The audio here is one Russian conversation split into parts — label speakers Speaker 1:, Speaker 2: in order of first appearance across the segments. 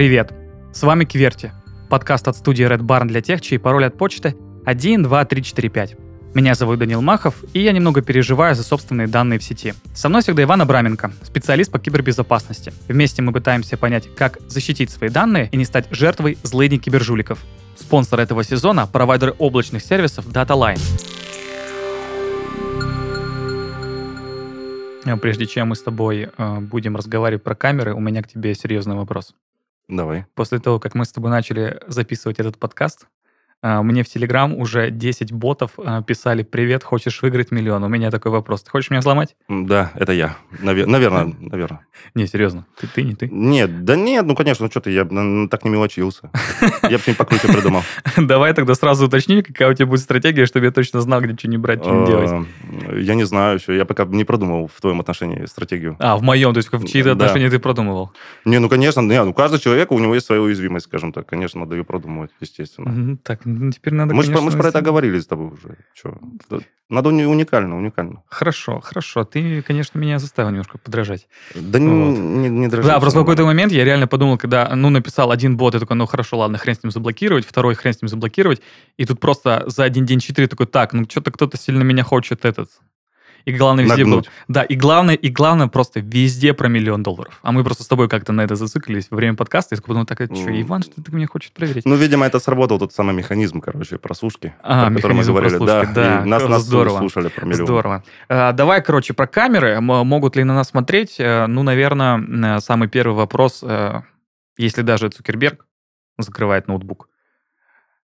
Speaker 1: Привет! С вами Кверти, подкаст от студии Red Barn для тех, чей пароль от почты 12345. Меня зовут Данил Махов, и я немного переживаю за собственные данные в сети. Со мной всегда Иван Абраменко, специалист по кибербезопасности. Вместе мы пытаемся понять, как защитить свои данные и не стать жертвой злыдней кибержуликов. Спонсор этого сезона – провайдер облачных сервисов DataLine. Прежде чем мы с тобой э, будем разговаривать про камеры, у меня к тебе серьезный вопрос.
Speaker 2: Давай.
Speaker 1: После того, как мы с тобой начали записывать этот подкаст, мне в Телеграм уже 10 ботов а, писали «Привет, хочешь выиграть миллион?» У меня такой вопрос. Ты хочешь меня взломать?
Speaker 2: М, Да, это я. Навер- Наверное, наверное.
Speaker 1: Не, серьезно. Ты, ты не ты.
Speaker 2: Нет, да нет, ну, конечно, ну, что ты, я б, н- так не мелочился. Я бы не покруче придумал.
Speaker 1: Давай тогда сразу уточни, какая у тебя будет стратегия, чтобы я точно знал, где что не брать, что не делать.
Speaker 2: Э, Я не знаю еще, я пока не продумал в твоем отношении стратегию.
Speaker 1: А, в моем, то есть в чьи-то отношения ты продумывал.
Speaker 2: Не, ну, конечно, не, ну, каждый человек, у него есть своя уязвимость, скажем так. Конечно, надо ее продумывать, естественно.
Speaker 1: Так, ну, теперь надо,
Speaker 2: Мы же
Speaker 1: конечно,
Speaker 2: про это говорили с тобой уже. Чё? Надо уни- уникально, уникально.
Speaker 1: Хорошо, хорошо. Ты, конечно, меня заставил немножко подражать.
Speaker 2: Да не,
Speaker 1: Вот.
Speaker 2: не, не дрожи,
Speaker 1: Да,
Speaker 2: всё
Speaker 1: просто в какой-то момент я реально подумал, когда, ну, написал один бот, я такой, ну, хорошо, ладно, хрен с ним заблокировать, второй хрен с ним заблокировать, и тут просто за один день четыре такой, так, ну, что-то кто-то сильно меня хочет этот. И главное везде был...
Speaker 2: Нагнуть.
Speaker 1: Да, и главное, и главное просто везде про миллион долларов. А мы просто с тобой как-то на это зациклились во время подкаста, и подумал, так, а что,
Speaker 2: М.
Speaker 1: Иван, что ты меня хочет проверить?
Speaker 2: Ну, видимо, это сработал тот самый механизм, короче, прослушки,
Speaker 1: А,
Speaker 2: про который мы говорили.
Speaker 1: прослушки,
Speaker 2: да,
Speaker 1: да,
Speaker 2: и нас, нас
Speaker 1: здорово.
Speaker 2: слушали про миллион.
Speaker 1: Здорово. А, давай, короче, про камеры. Могут ли на нас смотреть? Э, Ну, наверное, самый первый вопрос, э, если даже Цукерберг закрывает ноутбук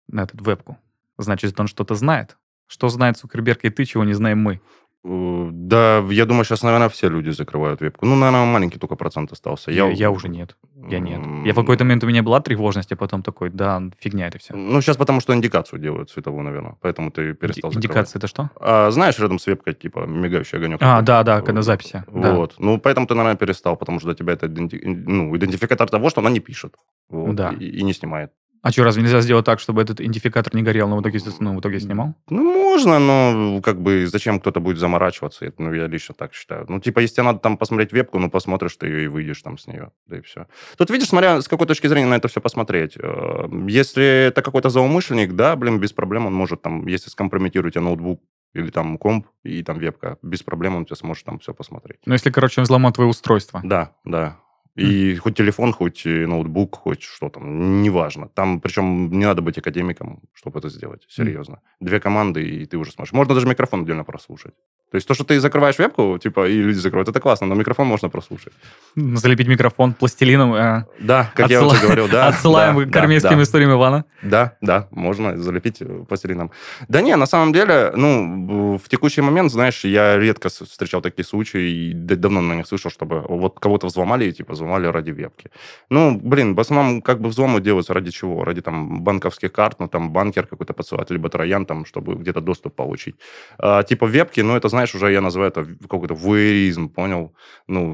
Speaker 1: на эту вебку, значит, он что-то знает. Что знает Цукерберг и ты, чего не знаем мы?
Speaker 2: Э, Да, я думаю, сейчас, наверное, все люди закрывают вебку. Ну, наверное, маленький только процент остался.
Speaker 1: Я, я уже нет. Я нет. Я в какой-то момент у меня была тревожность, а потом такой, да, фигня это все.
Speaker 2: Ну, сейчас потому что индикацию делают цветовую, наверное. Поэтому ты перестал закрывать.
Speaker 1: Индикация это что?
Speaker 2: А, знаешь, рядом с вебкой, типа, мигающий огонек.
Speaker 1: А, да, да, когда записи. да.
Speaker 2: Вот. Ну, поэтому ты, наверное, перестал, потому что для тебя это иденти- ну, идентификатор того, что она не пишет. Вот,
Speaker 1: Да.
Speaker 2: И, и не снимает.
Speaker 1: А что, разве нельзя сделать так, чтобы этот идентификатор не горел, но в итоге, ну, в итоге снимал?
Speaker 2: Ну, можно, но как бы зачем кто-то будет заморачиваться? Это, ну, я лично так считаю. Ну, типа, если тебе надо там посмотреть вебку, ну, посмотришь ты ее и выйдешь там с нее. Да и все. Тут, видишь, смотря с какой точки зрения на это все посмотреть. Э, Если это какой-то злоумышленник, да, блин, без проблем он может там, если скомпрометируете ноутбук или там комп и там вебка, без проблем он тебе сможет там все посмотреть.
Speaker 1: Ну, если, короче, он взломал твое устройство.
Speaker 2: Да, да. И хоть телефон, хоть ноутбук, хоть что там, неважно. Там, причем, не надо быть академиком, чтобы это сделать, серьезно. Две команды, и ты уже сможешь. Можно даже микрофон отдельно прослушать. То есть то, что ты закрываешь вебку, типа, и люди закроют, это классно, но микрофон можно прослушать.
Speaker 1: Залепить микрофон пластилином. э,
Speaker 2: Да, как я
Speaker 1: отсыла-
Speaker 2: уже говорил, да.
Speaker 1: Отсылаем
Speaker 2: да,
Speaker 1: к армейским
Speaker 2: да.
Speaker 1: историям Ивана.
Speaker 2: Да, да, можно залепить э, пластилином. Да не, на самом деле, ну, в текущий момент, знаешь, я редко встречал такие случаи, и давно на них слышал, чтобы вот кого-то взломали, и, типа, взломали ради вебки. Ну, блин, в основном, как бы взломы делаются ради чего? Ради, там, банковских карт, ну, там, банкер какой-то подсылать, либо троян, там, чтобы где-то доступ получить. А, типа, вебки, ну, это, знаешь, уже я называю это какой-то вуэризм, понял? Ну,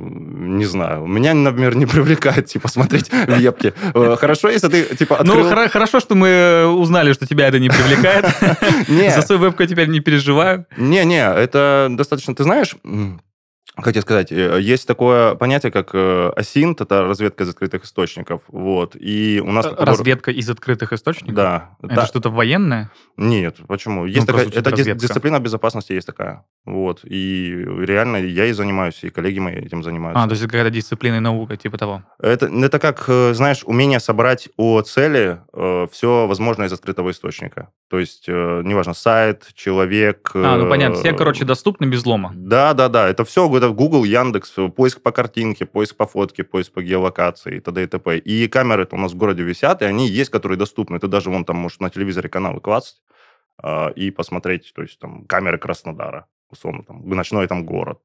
Speaker 2: не знаю. Меня, например, не привлекает, типа, смотреть вебки. Э, Хорошо, если ты, типа,
Speaker 1: Ну,
Speaker 2: открыл...
Speaker 1: хорошо, что мы узнали, что тебя это не привлекает. За свою вебку я теперь не переживаю.
Speaker 2: Не-не, это достаточно... Ты знаешь, тебе сказать, э, есть такое понятие, как э, асинт, это разведка из открытых источников, вот, и у нас...
Speaker 1: Разведка из открытых источников?
Speaker 2: Да.
Speaker 1: Это
Speaker 2: да.
Speaker 1: что-то военное?
Speaker 2: Нет, почему? Есть
Speaker 1: Ну,
Speaker 2: такая, это дис- дисциплина безопасности есть такая, вот, и реально я и занимаюсь, и коллеги мои этим занимаются.
Speaker 1: А, то есть это какая-то дисциплина и наука, типа того.
Speaker 2: Это, это как, э, знаешь, умение собрать о цели все возможное из открытого источника. То есть, э, неважно, сайт, человек...
Speaker 1: А, ну
Speaker 2: э,
Speaker 1: понятно, все, короче, доступны без взлома.
Speaker 2: Да, да, да. Это все это Google, Яндекс, поиск по картинке, поиск по фотке, поиск по геолокации и т.д. и т.п. И камеры-то у нас в городе висят, и они есть, которые доступны. Ты даже вон там можешь на телевизоре каналы клацать а, и посмотреть, то есть там камеры Краснодара, условно, там, ночной там город.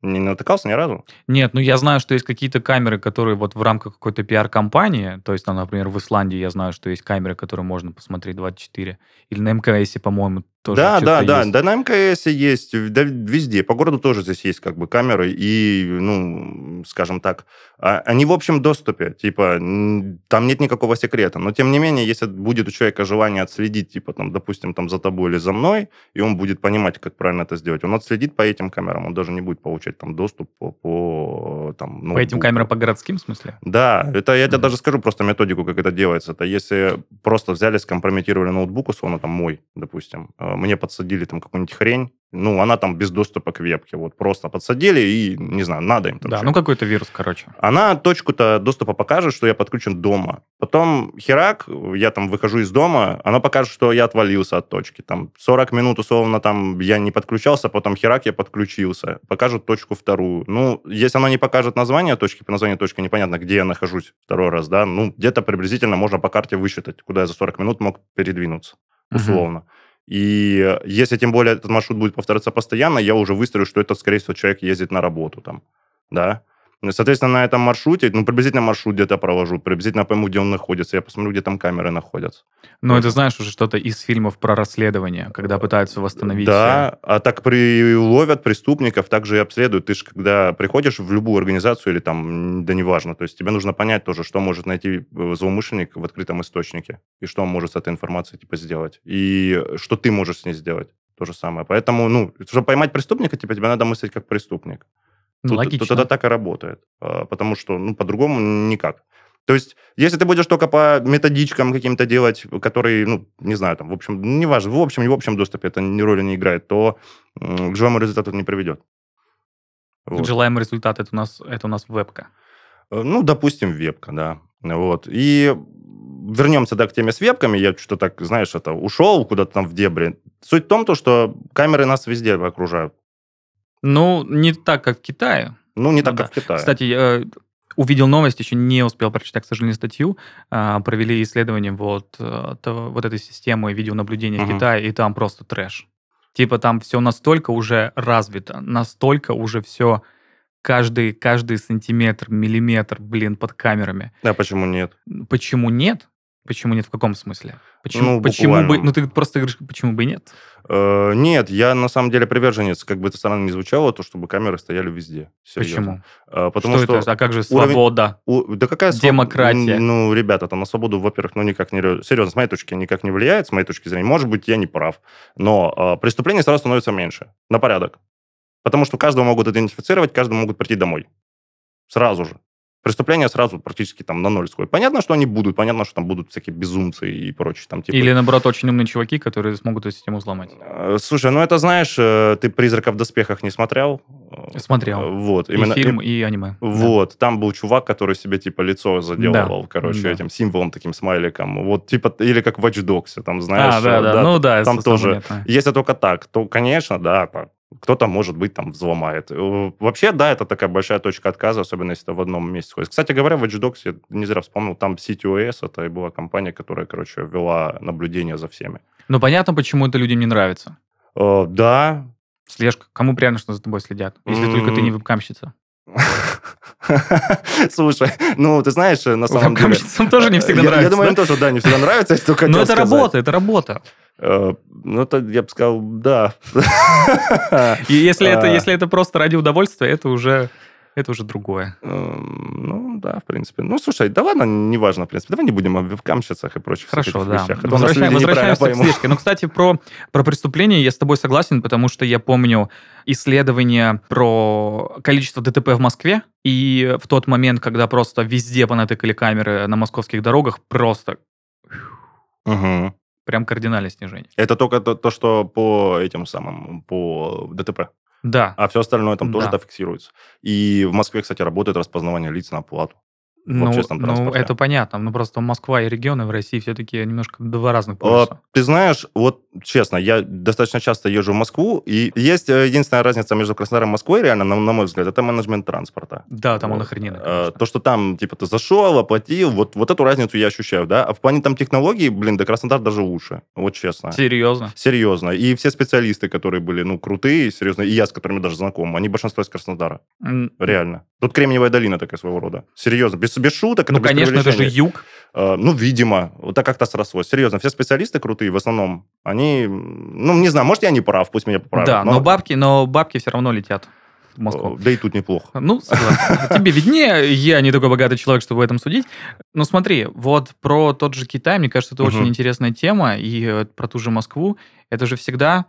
Speaker 2: Не натыкался ни разу?
Speaker 1: Нет, ну я знаю, что есть какие-то камеры, которые вот в рамках какой-то пиар-компании, то есть, там, например, в Исландии я знаю, что есть камеры, которые можно посмотреть 24, или на МКС, по-моему, тоже
Speaker 2: Да, да, да,
Speaker 1: есть.
Speaker 2: да, на МКС есть, да, везде. По городу тоже здесь есть как бы камеры, и, ну, скажем так, а- они в общем доступе, типа, там нет никакого секрета. Но, тем не менее, если будет у человека желание отследить, типа, там, допустим, там, за тобой или за мной, и он будет понимать, как правильно это сделать, он отследит по этим камерам, он даже не будет получать там доступ по, по там,
Speaker 1: По этим камерам по городским, в смысле?
Speaker 2: Да, это я тебе
Speaker 1: Мгм.
Speaker 2: даже скажу просто методику, как это делается. Это если просто взяли, скомпрометировали ноутбук, условно, там мой, допустим, э, мне подсадили там какую-нибудь хрень, ну, она там без доступа к вебке, вот просто подсадили и, не знаю, надо им там
Speaker 1: Да, ну какой-то вирус, короче.
Speaker 2: Она точку-то доступа покажет, что я подключен дома. Потом херак, я там выхожу из дома, она покажет, что я отвалился от точки. Там 40 минут, условно, там я не подключался, потом херак, я подключился. Покажет точку вторую. Ну, если она не покажет название точки, по названию точки непонятно, где я нахожусь второй раз, да, ну, где-то приблизительно можно по карте высчитать, куда я за 40 минут мог передвинуться, условно. И э, если тем более этот маршрут будет повторяться постоянно, я уже выстрою, что это, скорее всего, человек ездит на работу там, да. Соответственно, на этом маршруте, ну, приблизительно маршрут где-то провожу, приблизительно пойму, где он находится, я посмотрю, где там камеры находятся.
Speaker 1: Ну, это, знаешь, уже что-то из фильмов про расследование, когда пытаются восстановить...
Speaker 2: Да, а так при ловят преступников, также и обследуют. Ты же, когда приходишь в любую организацию или там, да неважно, то есть тебе нужно понять тоже, что может найти э, злоумышленник в открытом источнике, и что он может с этой информацией типа сделать, и что ты можешь с ней сделать. То же самое. Поэтому, ну, чтобы поймать преступника, типа, тебе надо мыслить как преступник.
Speaker 1: Ну,
Speaker 2: Тут,
Speaker 1: логично.
Speaker 2: тут это так и работает. А, Потому что, ну, по-другому никак. То есть, если ты будешь только по методичкам каким-то делать, которые, ну, не знаю, там, в общем, ну, неважно, в общем, не в общем доступе это ни роли не играет, то к желаемому результату не приведет. Вот.
Speaker 1: Желаемый результат это у нас это у нас вебка.
Speaker 2: Э, Ну, допустим, вебка, да. Вот. И вернемся, да, к теме с вебками. Я что-то так, знаешь, это ушел куда-то там в дебри. Суть в том, то, что камеры нас везде окружают.
Speaker 1: Ну, не так, как в Китае.
Speaker 2: Ну, не
Speaker 1: Ну
Speaker 2: так,
Speaker 1: да.
Speaker 2: как в Китае.
Speaker 1: Кстати, я увидел новость, еще не успел прочитать, к сожалению, статью. А, Провели исследование вот, э, вот этой системы видеонаблюдения в
Speaker 2: Мгм.
Speaker 1: Китае, и там просто трэш. Типа там все настолько уже развито, настолько уже все каждый, каждый сантиметр, миллиметр, блин, под камерами.
Speaker 2: А почему нет?
Speaker 1: Почему нет? Почему нет? В каком смысле? Почему,
Speaker 2: Ну,
Speaker 1: почему бы... Ну, ты просто говоришь, почему бы и нет?
Speaker 2: Э, нет, я на самом деле приверженец, как бы это странно не звучало, то, чтобы камеры стояли везде. Серьезно.
Speaker 1: Почему?
Speaker 2: Э, потому что...
Speaker 1: это? А как же
Speaker 2: уровень-
Speaker 1: свобода?
Speaker 2: у- да какая своб-
Speaker 1: Демократия.
Speaker 2: Ну, ребята, там на свободу, во-первых, ну никак не... Серьезно, с моей точки никак не влияет, с моей точки зрения. Может быть, я не прав. Но э, преступлений сразу становится меньше. На порядок. Потому что каждого могут идентифицировать, каждому могут прийти домой. Сразу же. Преступления сразу практически там на ноль сходят. Понятно, что они будут, понятно, что там будут всякие безумцы и прочее. Там, типа,
Speaker 1: Или, наоборот, очень умные чуваки, которые смогут эту систему взломать?
Speaker 2: Э, Слушай, ну это знаешь, э, ты «Призрака в доспехах» не смотрел? Э,
Speaker 1: Смотрел.
Speaker 2: Вот.
Speaker 1: И
Speaker 2: именно-
Speaker 1: фильм,
Speaker 2: и-
Speaker 1: и аниме. Да.
Speaker 2: Вот, там был чувак, который себе типа лицо заделывал, короче,
Speaker 1: Да.
Speaker 2: этим символом, таким смайликом. Вот типа, или как в Watch Dogs, там, знаешь.
Speaker 1: а, да,
Speaker 2: э,
Speaker 1: да, ну да,
Speaker 2: там тоже.
Speaker 1: понятно.
Speaker 2: Если только так, то, конечно, да, так. Кто-то, может быть, там взломает. Э, Вообще, да, это такая большая точка отказа, особенно если это в одном месте сходит. Кстати говоря, в Watch Dogs, я не зря вспомнил, там CTOS, это и была компания, которая, короче, вела наблюдение за всеми.
Speaker 1: Ну, понятно, почему это людям не нравится.
Speaker 2: Э, Да,
Speaker 1: Слежка. Кому приятно, что за тобой следят? Если только ты не вебкамщица.
Speaker 2: Слушай, ну, ты знаешь, на самом деле...
Speaker 1: Тоже не всегда
Speaker 2: Я- Я
Speaker 1: нравится.
Speaker 2: думаю, им тоже, да, не всегда нравится, если только
Speaker 1: Но это работа, это работа.
Speaker 2: Э, Ну, это, я бы сказал, да.
Speaker 1: И если это,
Speaker 2: А.
Speaker 1: если это просто ради удовольствия, это уже, это уже другое.
Speaker 2: Эм, Ну, да, в принципе. Ну, слушай, да ладно, неважно, в принципе. Давай не будем о вебкамщицах и прочих
Speaker 1: Хорошо, да.
Speaker 2: вещах. Это у нас
Speaker 1: Возвращаем-
Speaker 2: люди неправильно
Speaker 1: возвращаемся к. Ну, кстати, про, про преступления я с тобой согласен, потому что я помню исследование про количество ДТП в Москве, и в тот момент, когда просто везде понатыкали камеры на московских дорогах, просто
Speaker 2: Мгм.
Speaker 1: Прям кардинальное снижение.
Speaker 2: Это только то, то, что по этим самым, по ДТП.
Speaker 1: Да.
Speaker 2: А все остальное там тоже
Speaker 1: Да.
Speaker 2: фиксируется. И в Москве, кстати, работает распознавание лиц на оплату. В
Speaker 1: Ну,
Speaker 2: общественном
Speaker 1: ну,
Speaker 2: транспорте.
Speaker 1: это понятно. Ну, просто Москва и регионы в России все-таки немножко два разных полюса.
Speaker 2: Ты знаешь, вот честно, я достаточно часто езжу в Москву, и есть э, единственная разница между Краснодаром и Москвой, реально, на, на мой взгляд, это менеджмент транспорта.
Speaker 1: Да, там он
Speaker 2: Вот.
Speaker 1: охрененный,
Speaker 2: Э,
Speaker 1: конечно.
Speaker 2: То, что там, типа, ты зашел, оплатил, вот, вот эту разницу я ощущаю, да. А в плане там технологий, блин, да Краснодар даже лучше, вот честно.
Speaker 1: Серьезно.
Speaker 2: Серьезно. И все специалисты, которые были, ну, крутые, серьезно, и я, с которыми даже знаком, они большинство из Краснодара.
Speaker 1: М,
Speaker 2: Реально. Тут Кремниевая долина такая своего рода. Серьезно. Без, без шуток.
Speaker 1: Ну, конечно, это же юг.
Speaker 2: Э, Ну, видимо, вот так как-то срослось. Серьезно, все специалисты крутые в основном, они, ну, не знаю, может, я не прав, пусть меня поправят.
Speaker 1: Да, но бабки, но бабки все равно летят в Москву.
Speaker 2: э, Да и тут неплохо.
Speaker 1: Ну, согласен. Тебе виднее, я не такой богатый человек, чтобы в этом судить. Но смотри, вот про тот же Китай, мне кажется, это очень
Speaker 2: Мгм.
Speaker 1: интересная тема, и э, про ту же Москву. Это же всегда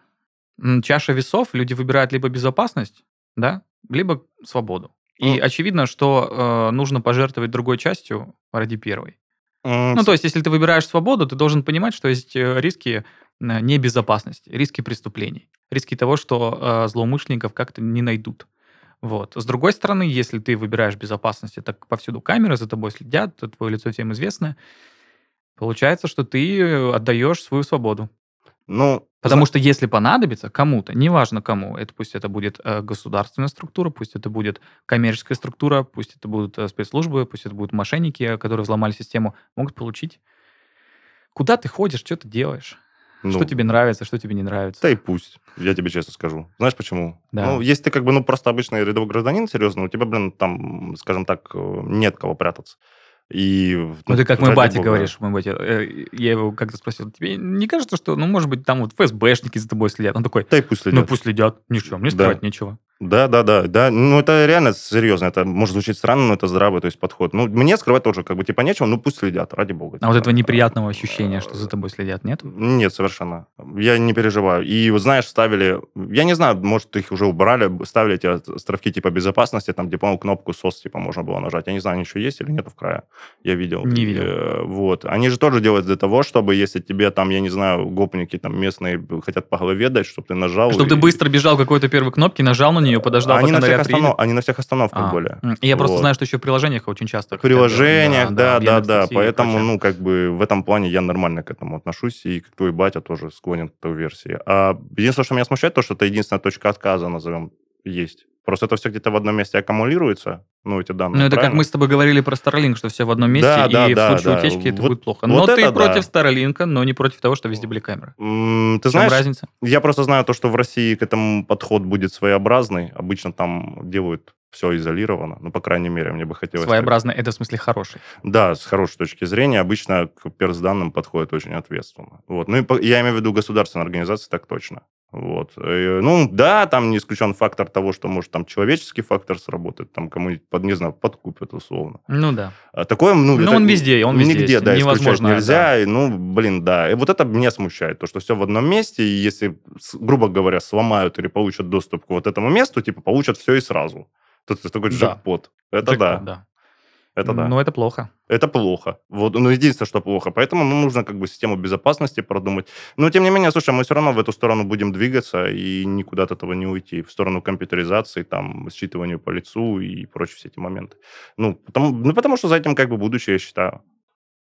Speaker 1: чаша весов, люди выбирают либо безопасность, да, либо свободу. И
Speaker 2: Ну.
Speaker 1: очевидно, что э, нужно пожертвовать другой частью ради первой.
Speaker 2: М,
Speaker 1: Ну, то есть, если ты выбираешь свободу, ты должен понимать, что есть э, риски э, небезопасности, риски преступлений, риски того, что э, злоумышленников как-то не найдут. Вот. С другой стороны, если ты выбираешь безопасность, так повсюду камеры за тобой следят, то твое лицо всем известно, получается, что ты отдаешь свою свободу.
Speaker 2: Ну,
Speaker 1: Потому что если понадобится кому-то, неважно кому, это пусть это будет э, государственная структура, пусть это будет коммерческая структура, пусть это будут э, спецслужбы, пусть это будут мошенники, которые взломали систему, могут получить. Куда ты ходишь, что ты делаешь?
Speaker 2: ну,
Speaker 1: Что тебе нравится, что тебе не нравится?
Speaker 2: Да и пусть, я тебе честно скажу. Знаешь почему?
Speaker 1: Да.
Speaker 2: Ну, если ты как бы, ну, просто обычный рядовой гражданин, серьезно, у тебя, блин, там, скажем так, э, нет кого прятаться. И,
Speaker 1: Ну, ты как мой батя
Speaker 2: бога.
Speaker 1: говоришь, мой батя, э, я его как-то спросил, тебе не кажется, что, ну, может быть, там вот ФСБшники за тобой следят? Он такой,
Speaker 2: Да и пусть
Speaker 1: ну,
Speaker 2: следят.
Speaker 1: пусть следят, ничего, мне
Speaker 2: Да.
Speaker 1: скрывать нечего.
Speaker 2: Да, да, да, да. Ну, это реально серьезно. Это может звучить странно, но это здравый, то есть, подход. Ну, мне скрывать тоже как бы типа нечего, ну, пусть следят, ради бога.
Speaker 1: А вот
Speaker 2: типа.
Speaker 1: этого неприятного ощущения, что за тобой следят, нет?
Speaker 2: Нет, совершенно. Я не переживаю. И, вот знаешь, ставили... Я не знаю, может, их уже убрали, ставили эти островки типа безопасности, там, где, по-моему, кнопку SOS, типа, можно было нажать. Я не знаю, они еще есть или нету в крае. Я видел.
Speaker 1: Не видел.
Speaker 2: Э, Вот. Они же тоже делают для того, чтобы, если тебе там, я не знаю, гопники там местные хотят по голове дать, чтобы ты нажал.
Speaker 1: Чтобы ты быстро бежал к какой-то первой кнопке, нажал на нее, подождал,
Speaker 2: они на, всех останов... они на всех остановках
Speaker 1: А,
Speaker 2: были.
Speaker 1: и Я просто
Speaker 2: Вот.
Speaker 1: знаю, что еще в приложениях очень часто.
Speaker 2: В приложениях, да, да, да.
Speaker 1: И
Speaker 2: Поэтому, ну, как бы в этом плане я нормально к этому отношусь, и как твой батя тоже склонен к той версии. А единственное, что меня смущает, то, что это единственная точка отказа, назовем, есть. Просто это все где-то в одном месте аккумулируется, ну, эти данные.
Speaker 1: Ну, это как
Speaker 2: правильно?
Speaker 1: мы с тобой говорили про Starlink, что все в одном месте,
Speaker 2: Да,
Speaker 1: и
Speaker 2: да,
Speaker 1: в
Speaker 2: да,
Speaker 1: случае
Speaker 2: да.
Speaker 1: утечки это
Speaker 2: Вот-
Speaker 1: будет плохо.
Speaker 2: вот
Speaker 1: Но ты
Speaker 2: это да.
Speaker 1: против Starlink, но не против того, что везде были камеры.
Speaker 2: М, Ты знаешь,
Speaker 1: разница?
Speaker 2: я просто знаю то, что в России к этому подход будет своеобразный. Обычно там делают все изолировано. Ну, по крайней мере, мне бы хотелось...
Speaker 1: Своеобразно, это в смысле хороший.
Speaker 2: Да, с хорошей точки зрения, обычно к персданным подходят очень ответственно. Вот. Ну, и я имею в виду государственные организации, так точно. Вот. Э, Ну, да, там не исключен фактор того, что, может, там человеческий фактор сработает, там кому-нибудь, под, не знаю, подкупят условно.
Speaker 1: Ну да.
Speaker 2: А такое, ну...
Speaker 1: Ну, он везде, он везде
Speaker 2: Нигде, да,
Speaker 1: Невозможно,
Speaker 2: нельзя. И, ну, блин, да. И вот это меня смущает, то, что все в одном месте, и если, грубо говоря, сломают или получат доступ к вот этому месту, типа, получат все и сразу. То есть такой
Speaker 1: Да.
Speaker 2: джекпот. Это да,
Speaker 1: Джекпот,
Speaker 2: это да.
Speaker 1: Но это плохо.
Speaker 2: Это плохо. Вот, ну, единственное, что плохо. Поэтому ну, нужно как бы систему безопасности продумать. Но, тем не менее, слушай, мы все равно в эту сторону будем двигаться и никуда от этого не уйти. В сторону компьютеризации, там, считыванию по лицу и прочие все эти моменты. Ну, потому, ну, потому что за этим как бы будущее, я считаю.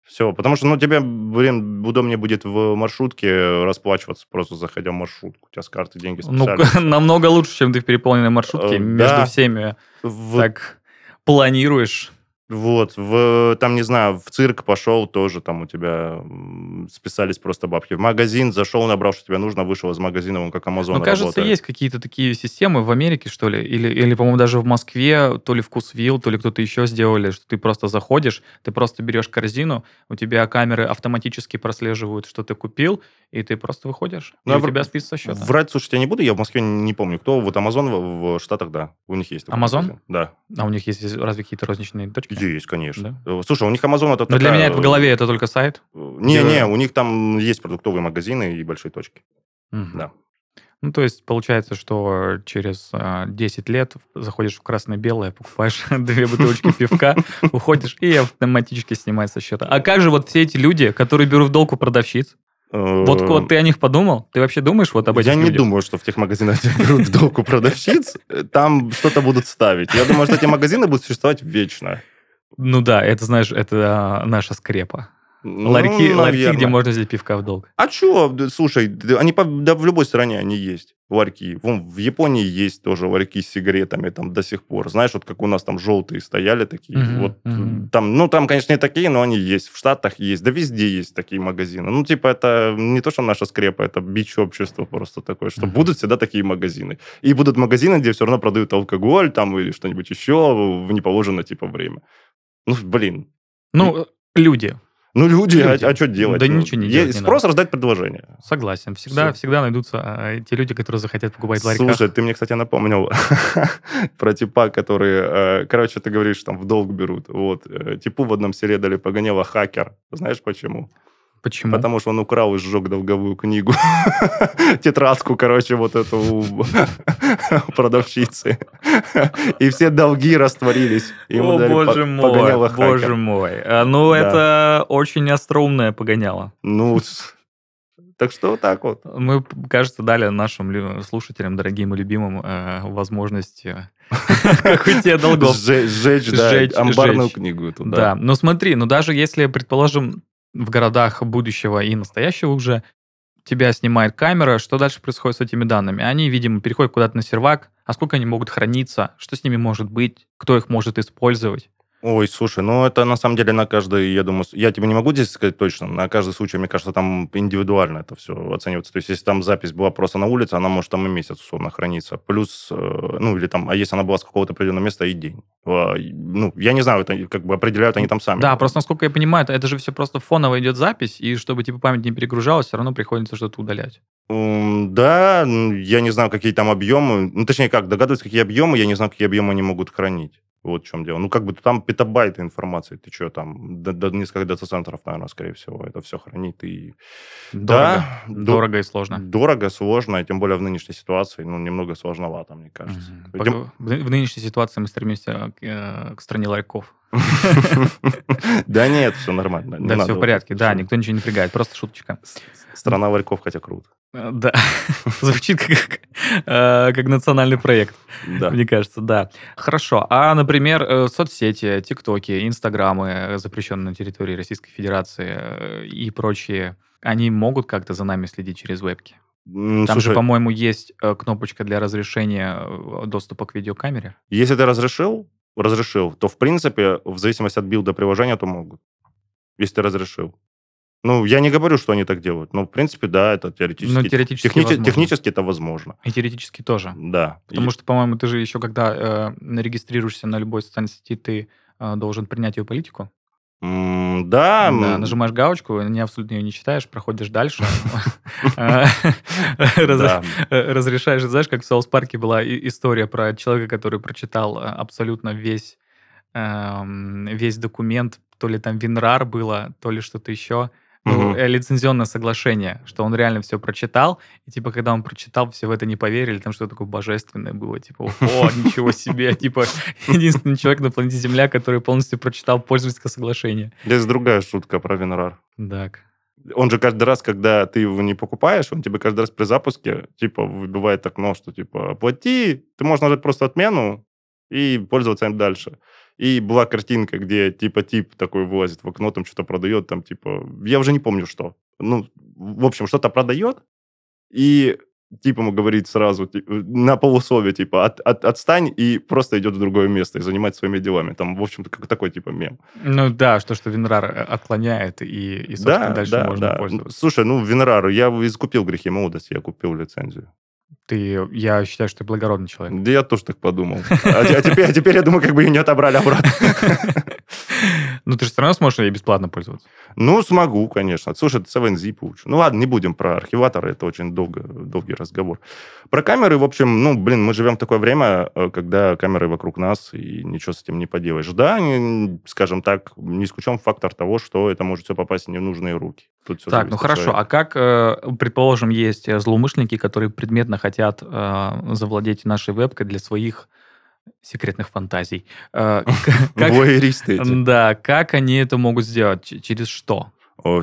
Speaker 2: Все, потому что, ну, тебе, блин, удобнее будет в маршрутке расплачиваться, просто заходя в маршрутку. У тебя с карты деньги
Speaker 1: Ну,
Speaker 2: списали.
Speaker 1: намного лучше, чем ты в переполненной маршрутке
Speaker 2: Э,
Speaker 1: между
Speaker 2: да.
Speaker 1: всеми
Speaker 2: В-
Speaker 1: так планируешь.
Speaker 2: Вот, в, там, не знаю, в цирк пошел, тоже там у тебя списались просто бабки. В магазин зашел, набрал, что тебе нужно, вышел из магазина, он как Амазон
Speaker 1: Ну, кажется,
Speaker 2: работает.
Speaker 1: есть какие-то такие системы в Америке, что ли, или, или по-моему, даже в Москве, то ли Вкусвилл, то ли кто-то еще сделали, что ты просто заходишь, ты просто берешь корзину, у тебя камеры автоматически прослеживают, что ты купил, и ты просто выходишь,
Speaker 2: Ну,
Speaker 1: и
Speaker 2: а
Speaker 1: у
Speaker 2: в-
Speaker 1: тебя список со счета.
Speaker 2: Врать, слушайте, я не буду, я в Москве не помню, кто. Вот Амазон в, в Штатах, да, у них есть.
Speaker 1: Амазон?
Speaker 2: Да,
Speaker 1: А у них есть разве какие-то розничные точки?
Speaker 2: Есть, конечно. Э, Слушай, у них Амазон это
Speaker 1: Но для
Speaker 2: такая-
Speaker 1: меня это в голове это только сайт.
Speaker 2: Не-не, у них там есть продуктовые магазины и большие точки.
Speaker 1: Мгм.
Speaker 2: Да.
Speaker 1: Ну, то есть получается, что через а, 10 лет заходишь в красное-белое, покупаешь две бутылочки пивка, уходишь и автоматически снимается со счета. А как же вот все эти люди, которые берут в долг у продавщиц? Вот, вот ты о них подумал? Ты вообще думаешь вот об этих
Speaker 2: Э, Я не думаю, что в тех магазинах, берут в долг у продавщиц, э, там что-то будут ставить. Я думаю, что эти магазины будут существовать вечно.
Speaker 1: Ну да, это, знаешь, это а, наша скрепа.
Speaker 2: Ну,
Speaker 1: ларьки, ларьки, где можно взять пивка в долг.
Speaker 2: А что? Слушай, они по- да в любой стране они есть, ларьки. Вон, в Японии есть тоже ларьки с сигаретами там до сих пор. Знаешь, вот как у нас там желтые стояли такие.
Speaker 1: Мгм,
Speaker 2: вот
Speaker 1: мгм.
Speaker 2: там, ну, там, конечно, не такие, но они есть. В Штатах есть. Да везде есть такие магазины. Ну, типа, это не то, что наша скрепа, это бич общества просто такое, что
Speaker 1: Мгм.
Speaker 2: будут всегда такие магазины. И будут магазины, где все равно продают алкоголь там или что-нибудь еще в неположенное, типа, время. Ну, блин.
Speaker 1: Ну, люди.
Speaker 2: Ну, люди,
Speaker 1: Люди.
Speaker 2: а, что делать?
Speaker 1: Да
Speaker 2: Ну,
Speaker 1: ничего не делать не
Speaker 2: Спрос рождать предложение.
Speaker 1: Согласен. Всегда,
Speaker 2: Всё.
Speaker 1: всегда найдутся а, те люди, которые захотят покупать в ларьках.
Speaker 2: Слушай, ты мне, кстати, напомнил про типа, которые, э, короче, ты говоришь, там в долг берут. Вот. э, Типу в одном селе дали погоняло хакер. Знаешь почему?
Speaker 1: Почему?
Speaker 2: Потому что он украл и сжег долговую книгу. Тетрадку, короче, вот эту у продавщицы. И все долги растворились. Ему
Speaker 1: О, боже мой, боже мой. А, Ну, это очень остроумное погоняло.
Speaker 2: Ну, так что вот так вот.
Speaker 1: Мы, кажется, дали нашим слушателям, дорогим и любимым, э, возможность, э, как уйти от долгов.
Speaker 2: Сжечь, да, амбарную книгу
Speaker 1: да. но смотри, ну даже если, предположим, в городах будущего и настоящего уже тебя снимает камера, что дальше происходит с этими данными? Они, видимо, переходят куда-то на сервак, а сколько они могут храниться, что с ними может быть, кто их может использовать?
Speaker 2: Ой, слушай, ну это на самом деле на каждый, я думаю, я тебе не могу здесь сказать точно, на каждый случай, мне кажется, там индивидуально это все оценивается. То есть, если там запись была просто на улице, она может там и месяц условно храниться. Плюс, э, ну, или там, а если она была с какого-то определенного места, и день. И, Ну, я не знаю, это как бы определяют они там сами.
Speaker 1: Да, просто насколько я понимаю, это, же все просто фоново идет запись, и чтобы типа память не перегружалась, все равно приходится что-то удалять.
Speaker 2: Да, я не знаю, какие там объемы. Ну, точнее, как, догадываюсь, какие объемы, я не знаю, какие объемы они могут хранить. Вот в чем дело. Ну, как бы там петабайты информации. Ты что, там, до, до несколько дата-центров, наверное, скорее всего, это все хранит. И...
Speaker 1: Дорого.
Speaker 2: Да, до-
Speaker 1: Дорого и сложно.
Speaker 2: Дорого, сложно, и тем более в нынешней ситуации, ну, немного сложновато, мне кажется.
Speaker 1: Мгм.
Speaker 2: Тем-
Speaker 1: В в нынешней ситуации мы стремимся к, э, к стране ларьков.
Speaker 2: Да нет, все нормально.
Speaker 1: Да, все в порядке, да, никто ничего не напрягает, просто шуточка.
Speaker 2: Страна ларьков, хотя круто.
Speaker 1: Э, Да, звучит как, э, как национальный проект,
Speaker 2: Да.
Speaker 1: мне кажется, да. Хорошо, а, например, э, соцсети, тиктоки, инстаграмы, э, запрещенные на территории Российской Федерации и прочие, они могут как-то за нами следить через вебки? Там же,
Speaker 2: слушай,
Speaker 1: по-моему, есть кнопочка для разрешения доступа к видеокамере.
Speaker 2: если ты разрешил, разрешил, то, в принципе, в зависимости от билда приложения, то могут. Если ты разрешил. Ну, я не говорю, что они так делают, но, в принципе, да, это теоретически.
Speaker 1: Ну, теоретически
Speaker 2: технически,
Speaker 1: возможно.
Speaker 2: технически это возможно.
Speaker 1: И теоретически тоже.
Speaker 2: Да.
Speaker 1: Потому
Speaker 2: И-
Speaker 1: что, по-моему, ты же еще, когда э, регистрируешься на любой социальной сети, ты э, должен принять ее политику.
Speaker 2: М, Да,
Speaker 1: Да, нажимаешь галочку, не абсолютно ее не читаешь, проходишь дальше. Э, э, Разрешаешь, знаешь, как в Соус Парке была история про человека, который прочитал э, абсолютно весь эм, весь документ, то ли там Винрар было, то ли что-то еще. Ну, э, лицензионное соглашение, что он реально все прочитал, и типа, когда он прочитал, все в это не поверили, там что-то такое божественное было, типа, о, ничего себе, типа, единственный человек на планете Земля, который полностью прочитал пользовательское соглашение.
Speaker 2: Здесь другая шутка про Винрар.
Speaker 1: Так.
Speaker 2: Он же каждый раз, когда ты его не покупаешь, он тебе каждый раз при запуске, типа, выбивает окно, что, типа, оплати, ты можешь нажать просто отмену и пользоваться им дальше. И была картинка, где, типа, тип такой вылазит в окно, там что-то продает, там, типа, я уже не помню, что. Ну, в общем, что-то продает, и тип ему говорит сразу, ти- на полусловие, типа, от, от- отстань, и просто идет в другое место и занимается своими делами. Там, в общем-то, как такой, типа, мем.
Speaker 1: Ну да, что, что Винрар э, отклоняет, и, и собственно, дальше можно пользоваться.
Speaker 2: Слушай, ну, Винрару, я искупил грехи молодости, я купил лицензию.
Speaker 1: Ты, я считаю, что ты благородный человек.
Speaker 2: Да я тоже так подумал. А, а а теперь я думаю, как бы ее не отобрали обратно.
Speaker 1: Ну, ты же все равно сможешь ей бесплатно пользоваться.
Speaker 2: Ну, смогу, конечно. Слушай, это 7zip лучше. Ну, ладно, не будем про архиваторы, это очень долго, долгий разговор. Про камеры, в общем, ну, блин, мы живем в такое время, э, когда камеры вокруг нас, и ничего с этим не поделаешь. Да, не- скажем так, не исключен фактор того, что это может все попасть в ненужные руки. Тут всё
Speaker 1: Так, ну хорошо.
Speaker 2: человека.
Speaker 1: А как, э, предположим, есть э, злоумышленники, которые предметно хотят завладеть нашей вебкой для своих секретных фантазий. Э,
Speaker 2: Воеристы.
Speaker 1: Да, как они это могут сделать? Через что?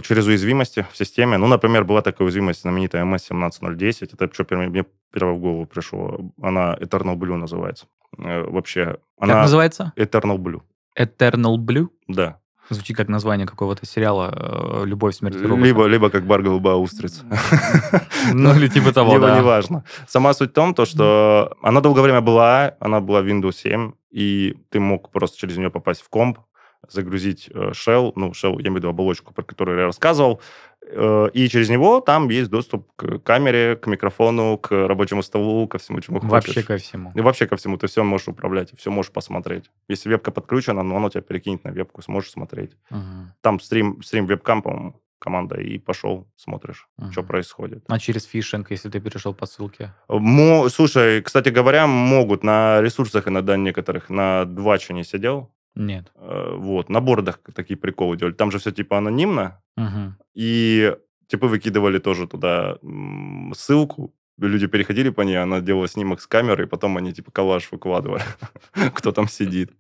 Speaker 2: Через уязвимости в системе. Ну, например, была такая уязвимость, знаменитая MS-17010. Это что мне первое в голову пришло. Она Eternal Blue называется. Э, Вообще,
Speaker 1: Как называется?
Speaker 2: Eternal Blue,
Speaker 1: Eternal Blue?
Speaker 2: да.
Speaker 1: Звучит как название какого-то сериала э, «Любовь, смерть и робота».
Speaker 2: Либо, либо как бар голубая устрица.
Speaker 1: Ну, или типа того,
Speaker 2: Либо
Speaker 1: да.
Speaker 2: неважно. Сама суть в том, то, что она долгое время была, она была в Windows 7, и ты мог просто через нее попасть в комп, загрузить э, shell, ну, shell, я имею в виду оболочку, про которую я рассказывал, И через него там есть доступ к камере, к микрофону, к рабочему столу, ко всему, чему хочешь.
Speaker 1: Вообще ко всему.
Speaker 2: И вообще ко всему. Ты все можешь управлять, все можешь посмотреть. Если вебка подключена, ну, оно тебя перекинет на вебку, сможешь смотреть.
Speaker 1: Мгм.
Speaker 2: Там стрим, стрим вебкам, по-моему, команда, и пошел, смотришь, что
Speaker 1: Мгм.
Speaker 2: происходит.
Speaker 1: А через фишинг, если ты перешел по ссылке?
Speaker 2: Мо- Слушай, кстати говоря, могут на ресурсах иногда некоторых, на Дваче не сидел,
Speaker 1: Нет.
Speaker 2: э, вот, на бордах такие приколы делали. Там же все типа анонимно,
Speaker 1: Мгм.
Speaker 2: и типы выкидывали тоже туда ссылку, люди переходили по ней, она делала снимок с камеры, и потом они типа коллаж выкладывали, кто там сидит.